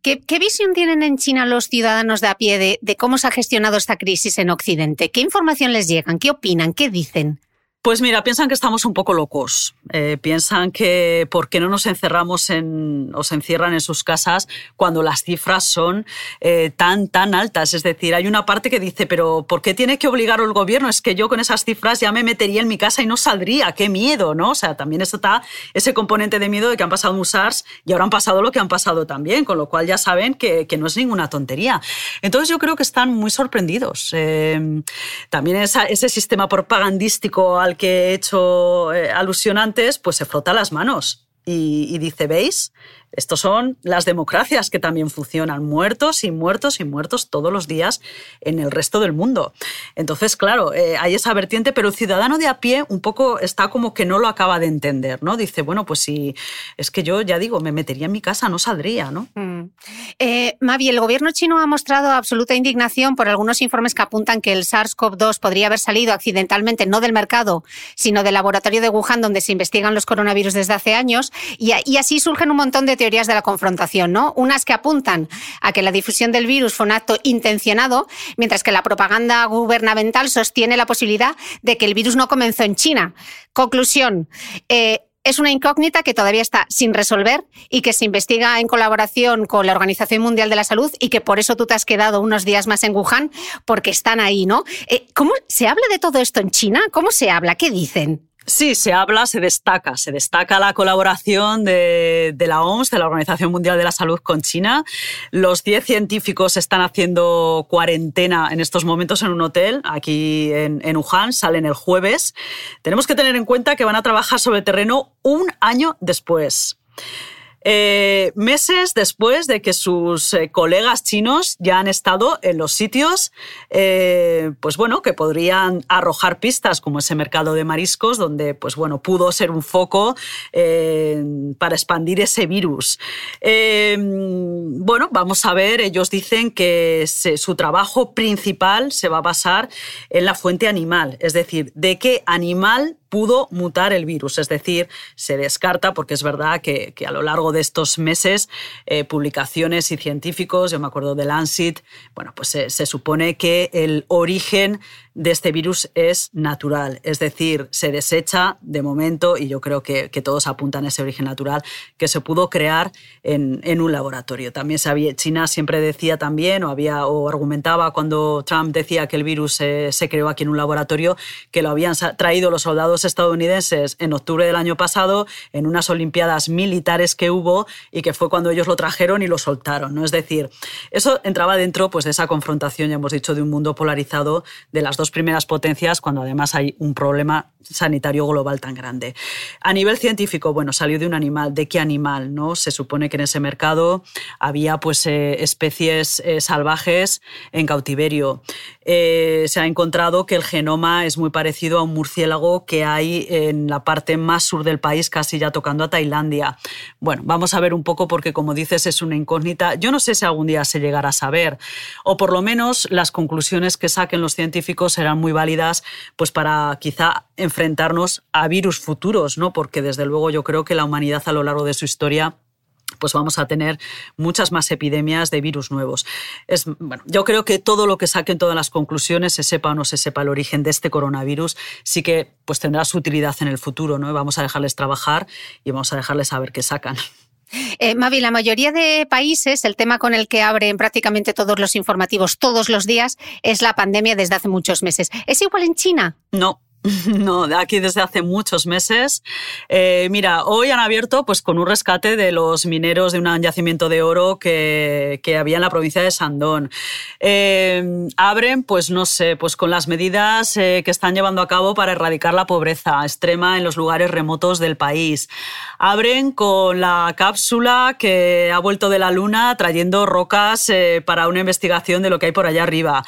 ¿Qué, visión tienen en China los ciudadanos de a pie de, cómo se ha gestionado esta crisis en Occidente? ¿Qué información les llegan? ¿Qué opinan? ¿Qué dicen? Pues mira, piensan que estamos un poco locos. Eh, piensan que por qué no nos encerramos en, o se encierran en sus casas cuando las cifras son eh, tan, tan altas. Es decir, hay una parte que dice, pero ¿por qué tiene que obligar el gobierno? Es que yo con esas cifras ya me metería en mi casa y no saldría. ¡Qué miedo! ¿no? O sea, también está ese componente de miedo de que han pasado SARS y ahora han pasado lo que han pasado también, con lo cual ya saben que, no es ninguna tontería. Entonces yo creo que están muy sorprendidos. Eh, también ese sistema propagandístico al que he hecho eh, alusión antes, pues se frota las manos y, y dice, ¿veis? Estos son las democracias que también funcionan, muertos y muertos y muertos todos los días en el resto del mundo. Entonces, claro, eh, hay esa vertiente, pero el ciudadano de a pie un poco está como que no lo acaba de entender, ¿no? Dice, bueno, pues si es que yo ya digo, me metería en mi casa, no saldría, ¿no? Mm. Eh, Mavi, el gobierno chino ha mostrado absoluta indignación por algunos informes que apuntan que el SARS-CoV-2 podría haber salido accidentalmente no del mercado, sino del laboratorio de Wuhan, donde se investigan los coronavirus desde hace años, y, y así surgen un montón de teorías de la confrontación, ¿no? Unas que apuntan a que la difusión del virus fue un acto intencionado, mientras que la propaganda gubernamental sostiene la posibilidad de que el virus no comenzó en China. Conclusión. Eh, es una incógnita que todavía está sin resolver y que se investiga en colaboración con la Organización Mundial de la Salud y que por eso tú te has quedado unos días más en Wuhan porque están ahí, ¿no? Eh, ¿Cómo se habla de todo esto en China? ¿Cómo se habla? ¿Qué dicen? Sí, se habla, se destaca, se destaca la colaboración de, la OMS, de la Organización Mundial de la Salud con China. Los 10 científicos están haciendo cuarentena en estos momentos en un hotel aquí en, en Wuhan, salen el jueves. Tenemos que tener en cuenta que van a trabajar sobre terreno un año después. Eh, meses después de que sus eh, colegas chinos ya han estado en los sitios, eh, pues bueno, que podrían arrojar pistas, como ese mercado de mariscos, donde, pues bueno, pudo ser un foco para expandir ese virus. bueno, vamos a ver, ellos dicen que su trabajo principal se va a basar en la fuente animal, es decir, de qué animal pudo mutar el virus. Es decir, se descarta, porque es verdad que, a lo largo de estos meses, eh, publicaciones y científicos, yo me acuerdo de Lancet, bueno, pues se supone que el origen de este virus es natural, es decir, se desecha de momento, y yo creo que, todos apuntan a ese origen natural, que se pudo crear en, un laboratorio. También China siempre decía también, o, había, o argumentaba cuando Trump decía que el virus se, se creó aquí en un laboratorio, que lo habían traído los soldados estadounidenses en octubre del año pasado en unas Olimpiadas militares que hubo y que fue cuando ellos lo trajeron y lo soltaron. ¿no? Es decir, eso entraba dentro pues, de esa confrontación, ya hemos dicho, de un mundo polarizado de las dos primeras potencias cuando además hay un problema sanitario global tan grande. A nivel científico, bueno, salió de un animal. ¿De qué animal? No? Se supone que en ese mercado había pues, eh, especies eh, salvajes en cautiverio. Eh, se ha encontrado que el genoma es muy parecido a un murciélago que hay en la parte más sur del país, casi ya tocando a Tailandia. Bueno, vamos a ver un poco porque, como dices, es una incógnita. Yo no sé si algún día se llegará a saber, o por lo menos las conclusiones que saquen los científicos serán muy válidas pues, para quizá enfrentarnos a virus futuros, ¿no? porque desde luego yo creo que la humanidad a lo largo de su historia pues vamos a tener muchas más epidemias de virus nuevos. Es, bueno, yo creo que todo lo que saquen todas las conclusiones, se sepa o no se sepa el origen de este coronavirus, sí que pues tendrá su utilidad en el futuro. ¿no? Vamos a dejarles trabajar y vamos a dejarles saber qué sacan. Eh, Mavi, la mayoría de países, el tema con el que abren prácticamente todos los informativos todos los días es la pandemia desde hace muchos meses. ¿Es igual en China? No, No, aquí desde hace muchos meses. Eh, mira, hoy han abierto pues, con un rescate de los mineros de un yacimiento de oro que, que había en la provincia de Sandón. Eh, abren, pues no sé, pues con las medidas eh, que están llevando a cabo para erradicar la pobreza extrema en los lugares remotos del país. Abren con la cápsula que ha vuelto de la Luna trayendo rocas para una investigación de lo que hay por allá arriba.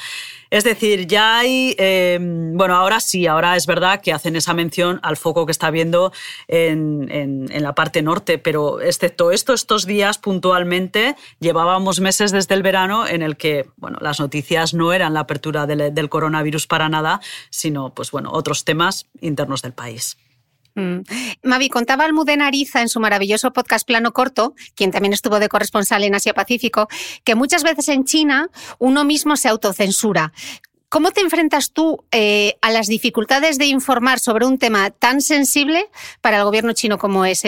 Es decir, ya hay, em, bueno, ahora sí, ahora es verdad que hacen esa mención al foco que está habiendo en, en, la parte norte, pero excepto esto, estos días puntualmente, llevábamos meses desde el verano en el que, bueno, las noticias no eran la apertura del, del coronavirus para nada, sino, pues bueno, otros temas internos del país. Mm. Mavi, contaba Almudena Ariza en su maravilloso podcast Plano Corto, quien también estuvo de corresponsal en Asia Pacífico, que muchas veces en China uno mismo se autocensura. ¿Cómo te enfrentas tú eh, a las dificultades de informar sobre un tema tan sensible para el gobierno chino como es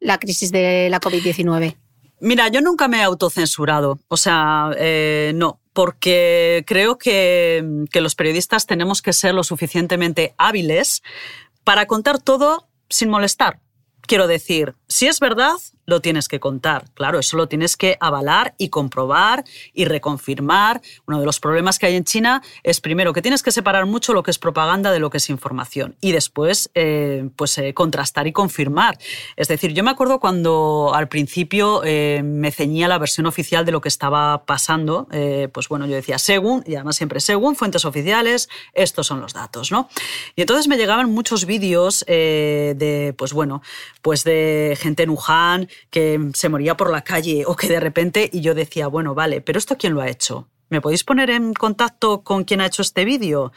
la crisis de la COVID-19? Mira, yo nunca me he autocensurado, o sea, eh, no, porque creo que, que los periodistas tenemos que ser lo suficientemente hábiles para contar todo sin molestar. Quiero decir, si es verdad, lo tienes que contar. Claro, eso lo tienes que avalar y comprobar y reconfirmar. Uno de los problemas que hay en China es primero que tienes que separar mucho lo que es propaganda de lo que es información y después eh, pues eh, contrastar y confirmar. Es decir, yo me acuerdo cuando al principio eh, me ceñía la versión oficial de lo que estaba pasando. pues bueno, yo decía según y además siempre según fuentes oficiales, estos son los datos, ¿no? Y entonces me llegaban muchos vídeos de pues bueno, pues de gente en Wuhan que se moría por la calle o que de repente y yo decía, bueno, vale, pero esto quién lo ha hecho? ¿Me podéis poner en contacto con quién ha hecho este vídeo?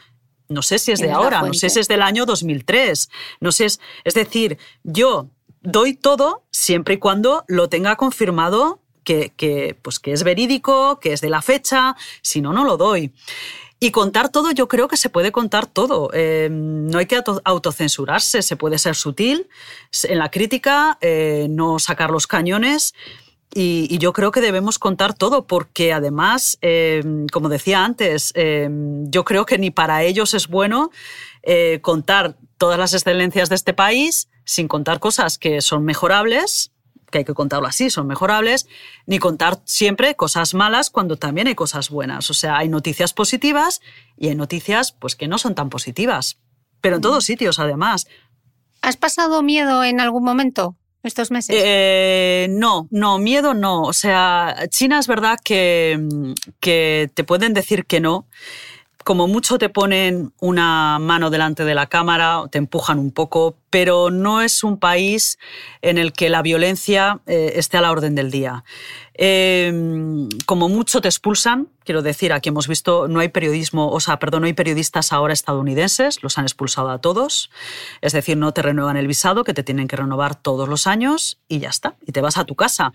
No sé si es de ahora, no sé si es del año 2003, no sé, es, es decir, yo doy todo siempre y cuando lo tenga confirmado que, que, pues que es verídico, que es de la fecha, si no, no lo doy. Y contar todo, yo creo que se puede contar todo. Eh, no hay que autocensurarse, se puede ser sutil en la crítica, eh, no sacar los cañones. Y, yo creo que debemos contar todo, porque además, eh, como decía antes, yo creo que ni para ellos es bueno contar todas las excelencias de este país sin contar cosas que son mejorables que hay que contarlo así, son mejorables, ni contar siempre cosas malas cuando también hay cosas buenas. O sea, hay noticias positivas y hay noticias pues que no son tan positivas. Pero en todos sitios, además. ¿Has pasado miedo en algún momento estos meses? Eh, no, no, miedo no. O sea, China es verdad que, que te pueden decir que no como mucho te ponen una mano delante de la cámara, te empujan un poco, pero no es un país en el que la violencia eh, esté a la orden del día. Em, como mucho te expulsan, quiero decir, aquí hemos visto, no hay periodismo, o sea, perdón, no hay periodistas ahora estadounidenses, los han expulsado a todos, es decir, no te renuevan el visado, que te tienen que renovar todos los años y ya está, y te vas a tu casa.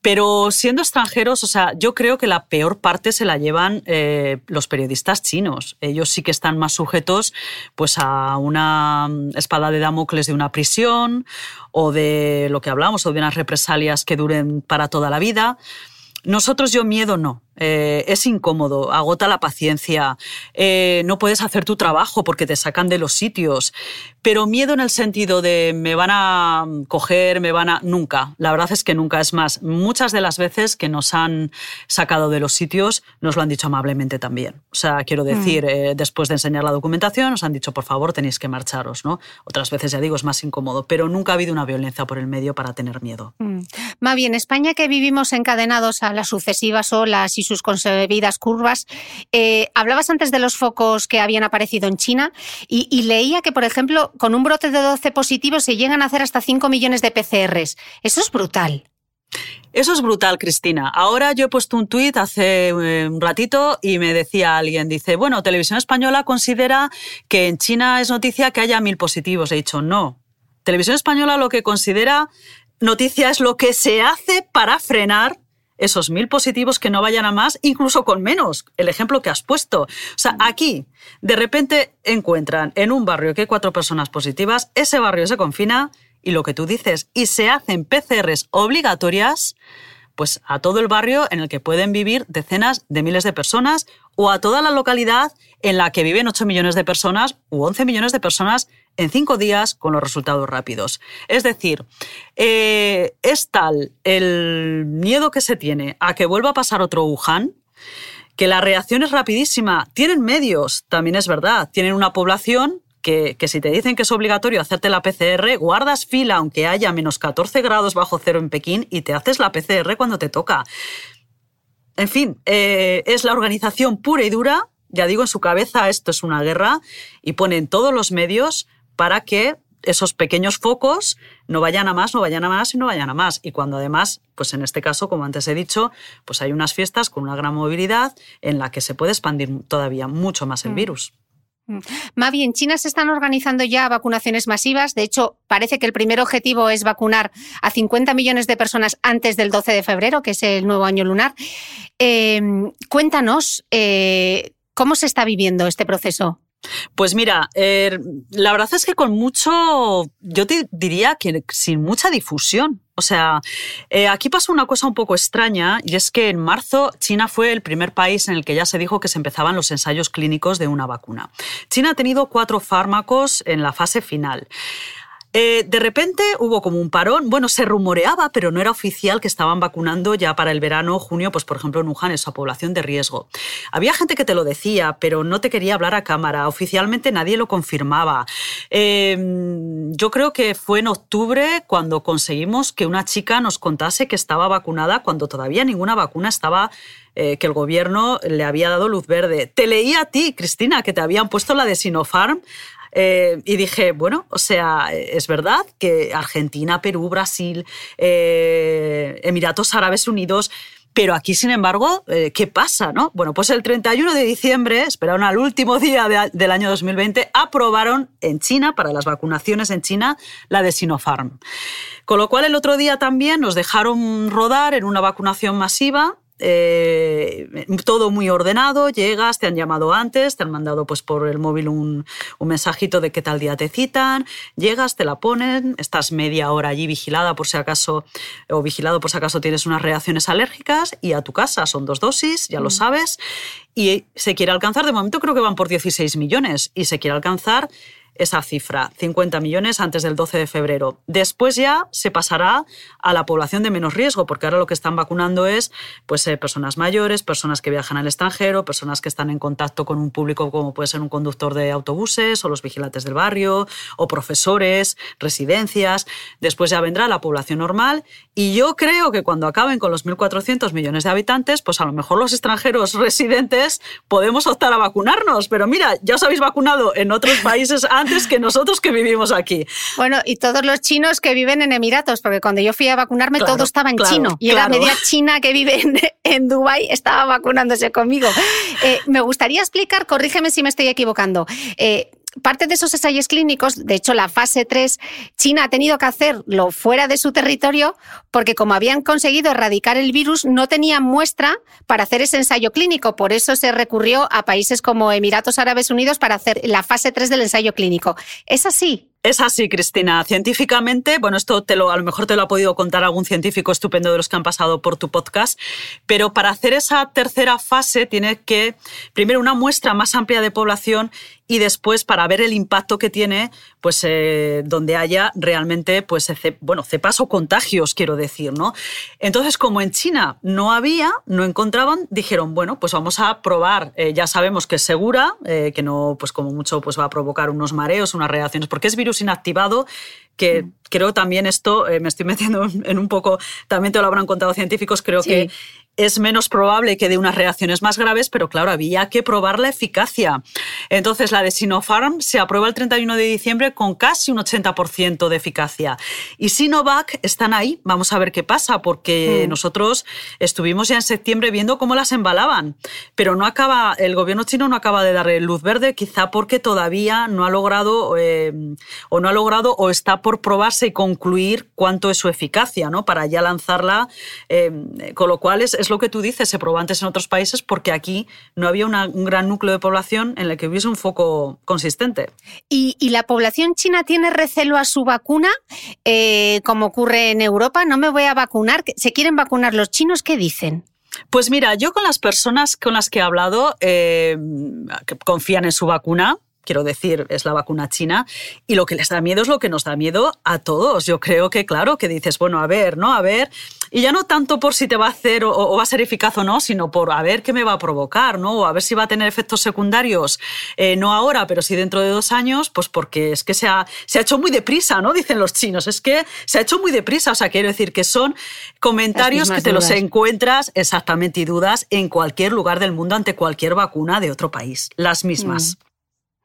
Pero siendo extranjeros, o sea, yo creo que la peor parte se la llevan eh, los periodistas chinos. Ellos sí que están más sujetos pues, a una espada de Damocles de una prisión o de lo que hablamos, o de unas represalias que duren para toda la vida. Nosotros yo miedo no. Eh, es incómodo, agota la paciencia, eh, no puedes hacer tu trabajo porque te sacan de los sitios, pero miedo en el sentido de me van a coger, me van a... Nunca, la verdad es que nunca. Es más, muchas de las veces que nos han sacado de los sitios nos lo han dicho amablemente también. O sea, quiero decir, mm. eh, después de enseñar la documentación nos han dicho, por favor, tenéis que marcharos, ¿no? Otras veces, ya digo, es más incómodo, pero nunca ha habido una violencia por el medio para tener miedo. Mm. Más bien, España que vivimos encadenados a las sucesivas olas y sus concebidas curvas. Eh, hablabas antes de los focos que habían aparecido en China y, leía que, por ejemplo, con un brote de 12 positivos se llegan a hacer hasta 5 millones de PCRs. Eso es brutal. Eso es brutal, Cristina. Ahora yo he puesto un tuit hace eh, un ratito y me decía alguien, dice, bueno, Televisión Española considera que en China es noticia que haya mil positivos. He dicho, no. Televisión Española lo que considera noticia es lo que se hace para frenar esos mil positivos que no vayan a más, incluso con menos, el ejemplo que has puesto. O sea, aquí de repente encuentran en un barrio que hay cuatro personas positivas, ese barrio se confina y lo que tú dices, y se hacen PCRs obligatorias pues a todo el barrio en el que pueden vivir decenas de miles de personas o a toda la localidad en la que viven 8 millones de personas u 11 millones de personas en cinco días con los resultados rápidos. Es decir, eh, es tal el miedo que se tiene a que vuelva a pasar otro Wuhan que la reacción es rapidísima. Tienen medios, también es verdad, tienen una población que, si te dicen que es obligatorio hacerte la PCR, guardas fila aunque haya menos 14 grados bajo cero en Pekín y te haces la PCR cuando te toca. En fin, eh, es la organización pura y dura, ya digo, en su cabeza esto es una guerra y ponen todos los medios para que esos pequeños focos no vayan a más, no vayan a más y no vayan a más. Y cuando además, pues en este caso, como antes he dicho, pues hay unas fiestas con una gran movilidad en la que se puede expandir todavía mucho más el mm. virus. Mm. Mavi, en China se están organizando ya vacunaciones masivas. De hecho, parece que el primer objetivo es vacunar a 50 millones de personas antes del 12 de febrero, que es el nuevo año lunar. Em, cuéntanos, eh, ¿Cómo se está viviendo este proceso? Pues mira, eh, la verdad es que con mucho, yo te diría que sin mucha difusión. O sea, eh, aquí pasó una cosa un poco extraña y es que en marzo China fue el primer país en el que ya se dijo que se empezaban los ensayos clínicos de una vacuna. China ha tenido cuatro fármacos en la fase final. Eh, de repente hubo como un parón. Bueno, se rumoreaba, pero no era oficial que estaban vacunando ya para el verano, junio, pues por ejemplo en Wuhan, esa población de riesgo. Había gente que te lo decía, pero no te quería hablar a cámara. Oficialmente nadie lo confirmaba. Em, yo creo que fue en octubre cuando conseguimos que una chica nos contase que estaba vacunada cuando todavía ninguna vacuna estaba eh, que el gobierno le había dado luz verde. Te leía a ti, Cristina, que te habían puesto la de Sinopharm eh, y dije, bueno, o sea, es verdad que Argentina, Perú, Brasil, eh, Emiratos Árabes Unidos, pero aquí, sin embargo, eh, ¿qué pasa? No? Bueno, pues el 31 de diciembre, esperaron al último día del año 2020, aprobaron en China, para las vacunaciones en China, la de Sinopharm. Con lo cual, el otro día también nos dejaron rodar en una vacunación masiva eh, todo muy ordenado, llegas, te han llamado antes, te han mandado pues por el móvil un, un, mensajito de qué tal día te citan, llegas, te la ponen, estás media hora allí vigilada por si acaso, o vigilado por si acaso tienes unas reacciones alérgicas y a tu casa son dos dosis, ya lo mm. sabes, y se quiere alcanzar, de momento creo que van por 16 millones, y se quiere alcanzar esa cifra, 50 millones antes del 12 de febrero. Después ya se pasará a la población de menos riesgo, porque ahora lo que están vacunando es pues, eh, personas mayores, personas que viajan al extranjero, personas que están en contacto con un público como puede ser un conductor de autobuses o los vigilantes del barrio, o profesores, residencias. Después ya vendrá la población normal y yo creo que cuando acaben con los 1.400 millones de habitantes, pues a lo mejor los extranjeros residentes podemos optar a vacunarnos. Pero mira, ya os habéis vacunado en otros países que nosotros que vivimos aquí. Bueno, y todos los chinos que viven en Emiratos, porque cuando yo fui a vacunarme todo estaba en chino. Y la media china que vive en, en Dubái estaba vacunándose conmigo. Eh, me gustaría explicar, corrígeme si me estoy equivocando. Eh, parte de esos ensayos clínicos, de hecho la fase 3, China ha tenido que hacerlo fuera de su territorio porque como habían conseguido erradicar el virus, no tenían muestra para hacer ese ensayo clínico. Por eso se recurrió a países como Emiratos Árabes Unidos para hacer la fase 3 del ensayo clínico. ¿Es así? Es así, Cristina. Científicamente, bueno, esto te lo, a lo mejor te lo ha podido contar algún científico estupendo de los que han pasado por tu podcast, pero para hacer esa tercera fase tiene que, primero, una muestra más amplia de población y después para ver el impacto que tiene, pues eh, donde haya realmente, pues, bueno, cepas o contagios, quiero decir, ¿no? Entonces, como en China no había, no encontraban, dijeron, bueno, pues vamos a probar, eh, ya sabemos que es segura, eh, que no, pues como mucho, pues va a provocar unos mareos, unas reacciones, porque es virus inactivado que mm. creo también esto, me estoy metiendo en un poco, también te lo habrán contado científicos, creo que es menos probable que de unas reacciones más graves, pero claro, había que probar la eficacia. Entonces, la de Sinopharm se aprueba el 31 de diciembre con casi un 80% de eficacia. Y Sinovac están ahí, vamos a ver qué pasa, porque mm. nosotros estuvimos ya en septiembre viendo cómo las embalaban, pero no acaba, el gobierno chino no acaba de darle luz verde, quizá porque todavía no ha logrado eh, o no ha logrado o está por probarse y concluir cuánto es su eficacia, ¿no? Para ya lanzarla, eh, con lo cual es es lo que tú dices, se probó antes en otros países porque aquí no había un gran núcleo de población en el que hubiese un foco consistente. ¿Y, la población china tiene recelo a su vacuna, eh, como ocurre en Europa? No me voy a vacunar. ¿Se quieren vacunar los chinos? ¿Qué dicen? Pues mira, yo con las personas con las que he hablado eh, que confían en su vacuna, quiero decir, es la vacuna china, y lo que les da miedo es lo que nos da miedo a todos. Yo creo que, claro, que dices, bueno, a ver, ¿no? A ver, y ya no tanto por si te va a hacer o, va a ser eficaz o no, sino por a ver qué me va a provocar, ¿no? O a ver si va a tener efectos secundarios, eh, no ahora, pero sí dentro de dos años, pues porque es que se ha, se ha hecho muy deprisa, ¿no? Dicen los chinos, es que se ha hecho muy deprisa, o sea, quiero decir que son comentarios que te los encuentras exactamente y dudas en cualquier lugar del mundo ante cualquier vacuna de otro país, las mismas. Mm.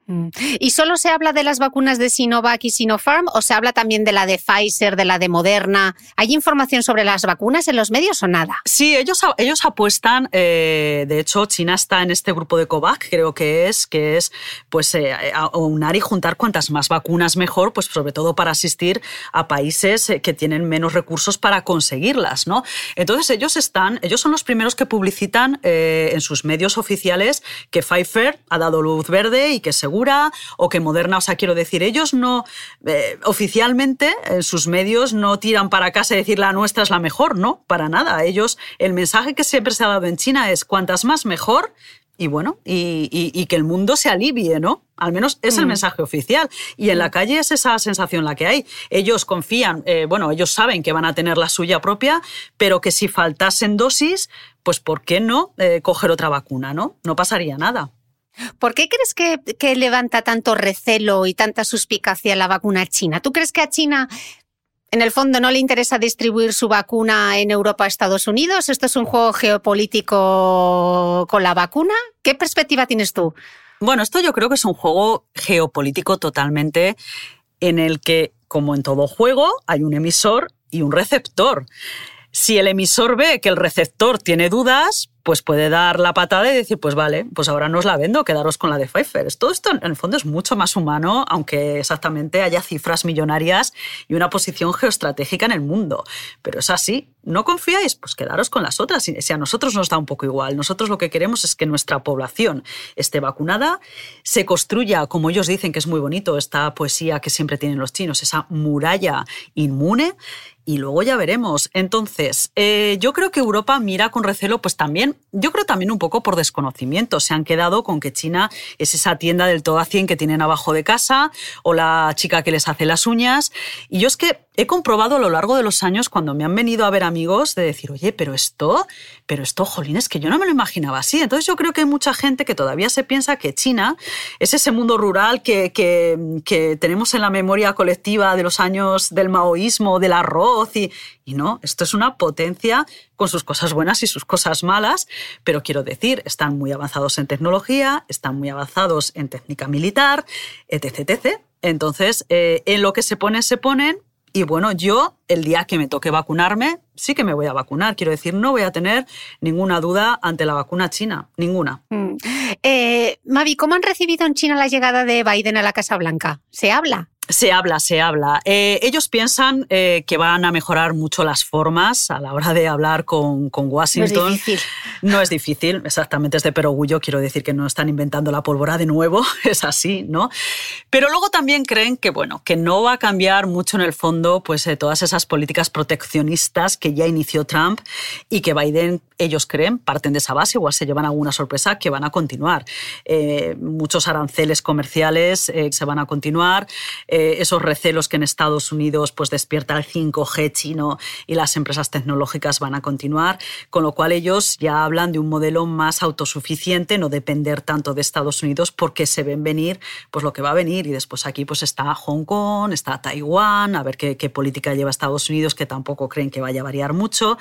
Mm. ¿Y solo se habla de las vacunas de Sinovac y Sinopharm o se habla también de la de Pfizer, de la de Moderna? ¿Hay información sobre las vacunas en los medios o nada? Sí, ellos, ellos apuestan, eh, de hecho China está en este grupo de COVAC, creo que es, que es pues eh, unar y juntar cuantas más vacunas mejor, pues sobre todo para asistir a países eh, que tienen menos recursos para conseguirlas, ¿no? Entonces ellos están, ellos son los primeros que publicitan en sus medios oficiales que Pfizer ha dado luz verde y que seguro o que Moderna, o sea, quiero decir, ellos no, eh, oficialmente en sus medios no tiran para casa y decir la nuestra es la mejor, no, para nada. Ellos, el mensaje que siempre se ha dado en China es cuantas más mejor y bueno, y, que el mundo se alivie, ¿no? Al menos es el mm. mensaje oficial. Y en la calle es esa sensación la que hay. Ellos confían, eh, bueno, ellos saben que van a tener la suya propia, pero que si faltasen dosis, pues ¿por qué no eh, coger otra vacuna, no? No pasaría nada. ¿Por qué crees que, levanta tanto recelo y tanta suspicacia la vacuna china? ¿Tú crees que a China en el fondo no le interesa distribuir su vacuna en Europa a Estados Unidos? ¿Esto es un juego geopolítico con la vacuna? ¿Qué perspectiva tienes tú? Bueno, esto yo creo que es un juego geopolítico totalmente en el que, como en todo juego, hay un emisor y un receptor. Si el emisor ve que el receptor tiene dudas, pues puede dar la patada y decir, pues vale, pues ahora no os la vendo, quedaros con la de Pfeiffer. Todo esto en el fondo es mucho más humano, aunque exactamente haya cifras millonarias y una posición geoestratégica en el mundo. Pero es así. ¿No confiáis? Pues quedaros con las otras. Si a nosotros nos da un poco igual. Nosotros lo que queremos es que nuestra población esté vacunada, se construya, como ellos dicen que es muy bonito, esta poesía que siempre tienen los chinos, esa muralla inmune y luego ya veremos. Entonces, eh, yo creo que Europa mira con recelo, pues también yo creo también un poco por desconocimiento. Se han quedado con que China es esa tienda del todo a 100 que tienen abajo de casa o la chica que les hace las uñas. Y yo es que he comprobado a lo largo de los años cuando me han venido a ver amigos de decir, oye, pero esto, pero esto, jolín, es que yo no me lo imaginaba así. Entonces yo creo que hay mucha gente que todavía se piensa que China es ese mundo rural que, que, tenemos en la memoria colectiva de los años del maoísmo, del arroz y, y no, esto es una potencia con sus cosas buenas y sus cosas malas, pero quiero decir, están muy avanzados en tecnología, están muy avanzados en técnica militar, etc. etc. Entonces, eh, en lo que se ponen, se ponen, y bueno, yo el día que me toque vacunarme, sí que me voy a vacunar. Quiero decir, no voy a tener ninguna duda ante la vacuna china, ninguna. Mm. Eh, Mavi, ¿cómo han recibido en China la llegada de Biden a la Casa Blanca? ¿Se habla? Se habla, se habla. Eh, ellos piensan eh, que van a mejorar mucho las formas a la hora de hablar con, con Washington. No es difícil. No es difícil, exactamente, es de perogullo. Quiero decir que no están inventando la pólvora de nuevo, es así, ¿no? Pero luego también creen que, bueno, que no va a cambiar mucho en el fondo pues, eh, todas esas políticas proteccionistas que ya inició Trump y que Biden, ellos creen, parten de esa base, igual se llevan alguna sorpresa, que van a continuar. muchos aranceles comerciales se van a continuar. Eh, esos recelos que en Estados Unidos pues, despierta el 5G chino y las empresas tecnológicas van a continuar, con lo cual ellos ya hablan de un modelo más autosuficiente, no depender tanto de Estados Unidos porque se ven venir pues, lo que va a venir y después aquí pues, está Hong Kong, está Taiwán, a ver qué, qué política lleva Estados Unidos, que tampoco creen que vaya a variar mucho,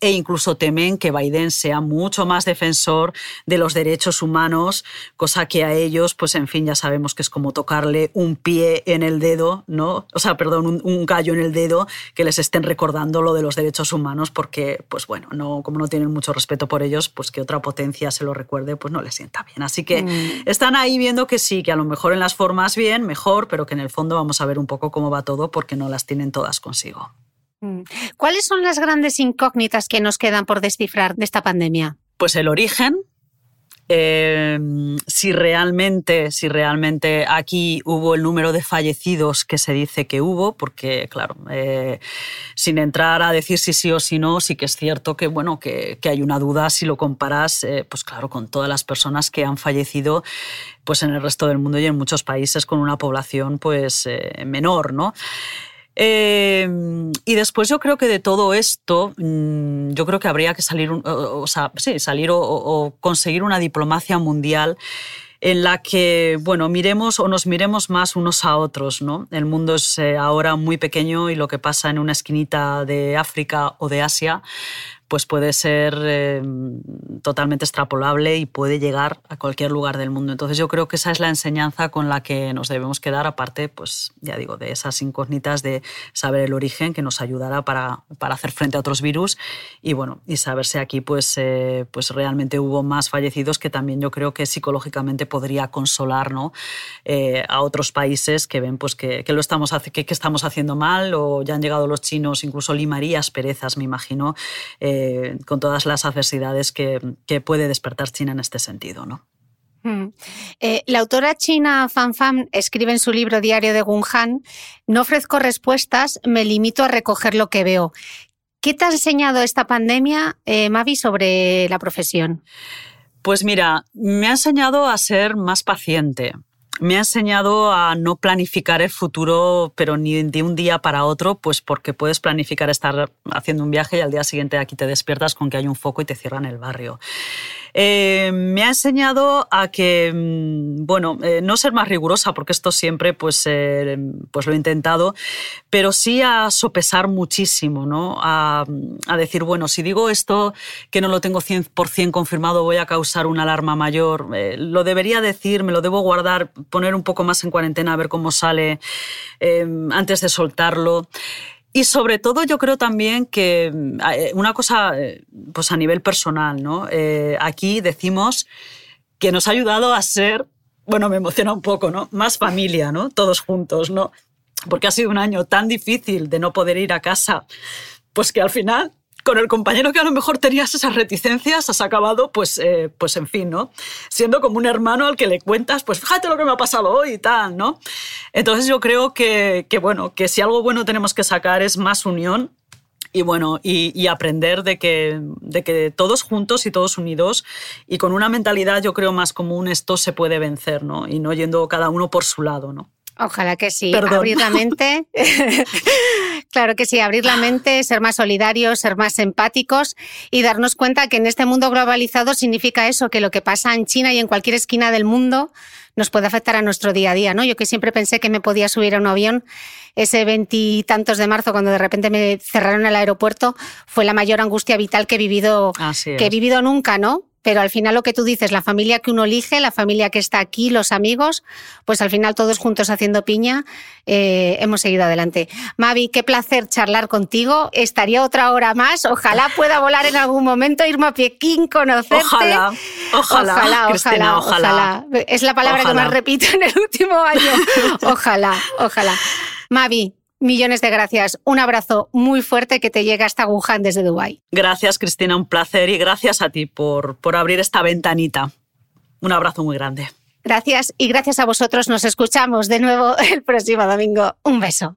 e incluso temen que Biden sea mucho más defensor de los derechos humanos, cosa que a ellos, pues en fin, ya sabemos que es como tocarle un pie en el dedo, ¿no? O sea, perdón, un, gallo en el dedo que les estén recordando lo de los derechos humanos porque, pues bueno, no, como no tienen mucho respeto por ellos, pues que otra potencia se lo recuerde, pues no les sienta bien. Así que mm. están ahí viendo que sí, que a lo mejor en las formas bien, mejor, pero que en el fondo vamos a ver un poco cómo va todo porque no las tienen todas consigo. Mm. ¿Cuáles son las grandes incógnitas que nos quedan por descifrar de esta pandemia? Pues el origen, Em, si realmente, si realmente aquí hubo el número de fallecidos que se dice que hubo, porque claro, eh, sin entrar a decir si sí o si no, sí que es cierto que bueno que, hay una duda si lo comparas, eh, pues claro, con todas las personas que han fallecido, pues en el resto del mundo y en muchos países con una población pues eh, menor, ¿no? Em, y después yo creo que de todo esto, mm, yo creo que habría que salir, o, salir o, conseguir una diplomacia mundial en la que, bueno, miremos o nos miremos más unos a otros, ¿no? El mundo es eh, ahora muy pequeño y lo que pasa en una esquinita de África o de Asia, pues puede ser eh, totalmente extrapolable y puede llegar a cualquier lugar del mundo. Entonces yo creo que esa es la enseñanza con la que nos debemos quedar, aparte, pues ya digo, de esas incógnitas de saber el origen que nos ayudará para, para hacer frente a otros virus y bueno, y saber si aquí pues, eh, pues realmente hubo más fallecidos que también yo creo que psicológicamente podría consolar ¿no? Eh, a otros países que ven pues que, que lo estamos, que, que, estamos haciendo mal o ya han llegado los chinos, incluso limarías perezas, me imagino, eh, con todas las adversidades que, que, puede despertar China en este sentido. ¿no? Hmm. Eh, la autora china Fan Fan escribe en su libro Diario de Gunhan, no ofrezco respuestas, me limito a recoger lo que veo. ¿Qué te ha enseñado esta pandemia, eh, Mavi, sobre la profesión? Pues mira, me ha enseñado a ser más paciente, me ha enseñado a no planificar el futuro, pero ni de un día para otro, pues porque puedes planificar estar haciendo un viaje y al día siguiente aquí te despiertas con que hay un foco y te cierran el barrio. Eh, me ha enseñado a que, mm, bueno, eh, no ser más rigurosa, porque esto siempre pues, eh, pues lo he intentado, pero sí a sopesar muchísimo, ¿no? A, a, decir, bueno, si digo esto que no lo tengo 100% confirmado, voy a causar una alarma mayor, lo debería decir, me lo debo guardar, poner un poco más en cuarentena, a ver cómo sale antes de soltarlo. Y sobre todo yo creo también que eh, una cosa eh, pues a nivel personal, ¿no? Eh, aquí decimos que nos ha ayudado a ser, bueno, me emociona un poco, ¿no? Más familia, ¿no? Todos juntos, ¿no? Porque ha sido un año tan difícil de no poder ir a casa, pues que al final con el compañero que a lo mejor tenías esas reticencias, has acabado, pues, eh, pues en fin, ¿no? Siendo como un hermano al que le cuentas, pues fíjate lo que me ha pasado hoy y tal, ¿no? Entonces yo creo que, que bueno, que si algo bueno tenemos que sacar es más unión y bueno, y, y, aprender de que, de que todos juntos y todos unidos y con una mentalidad yo creo más común esto se puede vencer, ¿no? Y no yendo cada uno por su lado, ¿no? Ojalá que sí. Perdón. Abrir la mente. claro que sí, abrir la mente, ser más solidarios, ser más empáticos y darnos cuenta que en este mundo globalizado significa eso, que lo que pasa en China y en cualquier esquina del mundo nos puede afectar a nuestro día a día, ¿no? Yo que siempre pensé que me podía subir a un avión ese veintitantos de marzo cuando de repente me cerraron el aeropuerto fue la mayor angustia vital que he vivido que he vivido nunca, ¿no? Pero al final lo que tú dices, la familia que uno elige, la familia que está aquí, los amigos, pues al final todos juntos haciendo piña, eh, hemos seguido adelante. Mavi, qué placer charlar contigo. Estaría otra hora más. Ojalá pueda volar en algún momento, irme a Pekín, conocerte. Ojalá, ojalá, ojalá, Cristina, ojalá, ojalá, Es la palabra ojalá. que más repito en el último año. Ojalá, ojalá. Mavi, Millones de gracias. Un abrazo muy fuerte que te llega hasta Wuhan desde Dubái. Gracias, Cristina, un placer y gracias a ti por, por abrir esta ventanita. Un abrazo muy grande. Gracias y gracias a vosotros. Nos escuchamos de nuevo el próximo domingo. Un beso.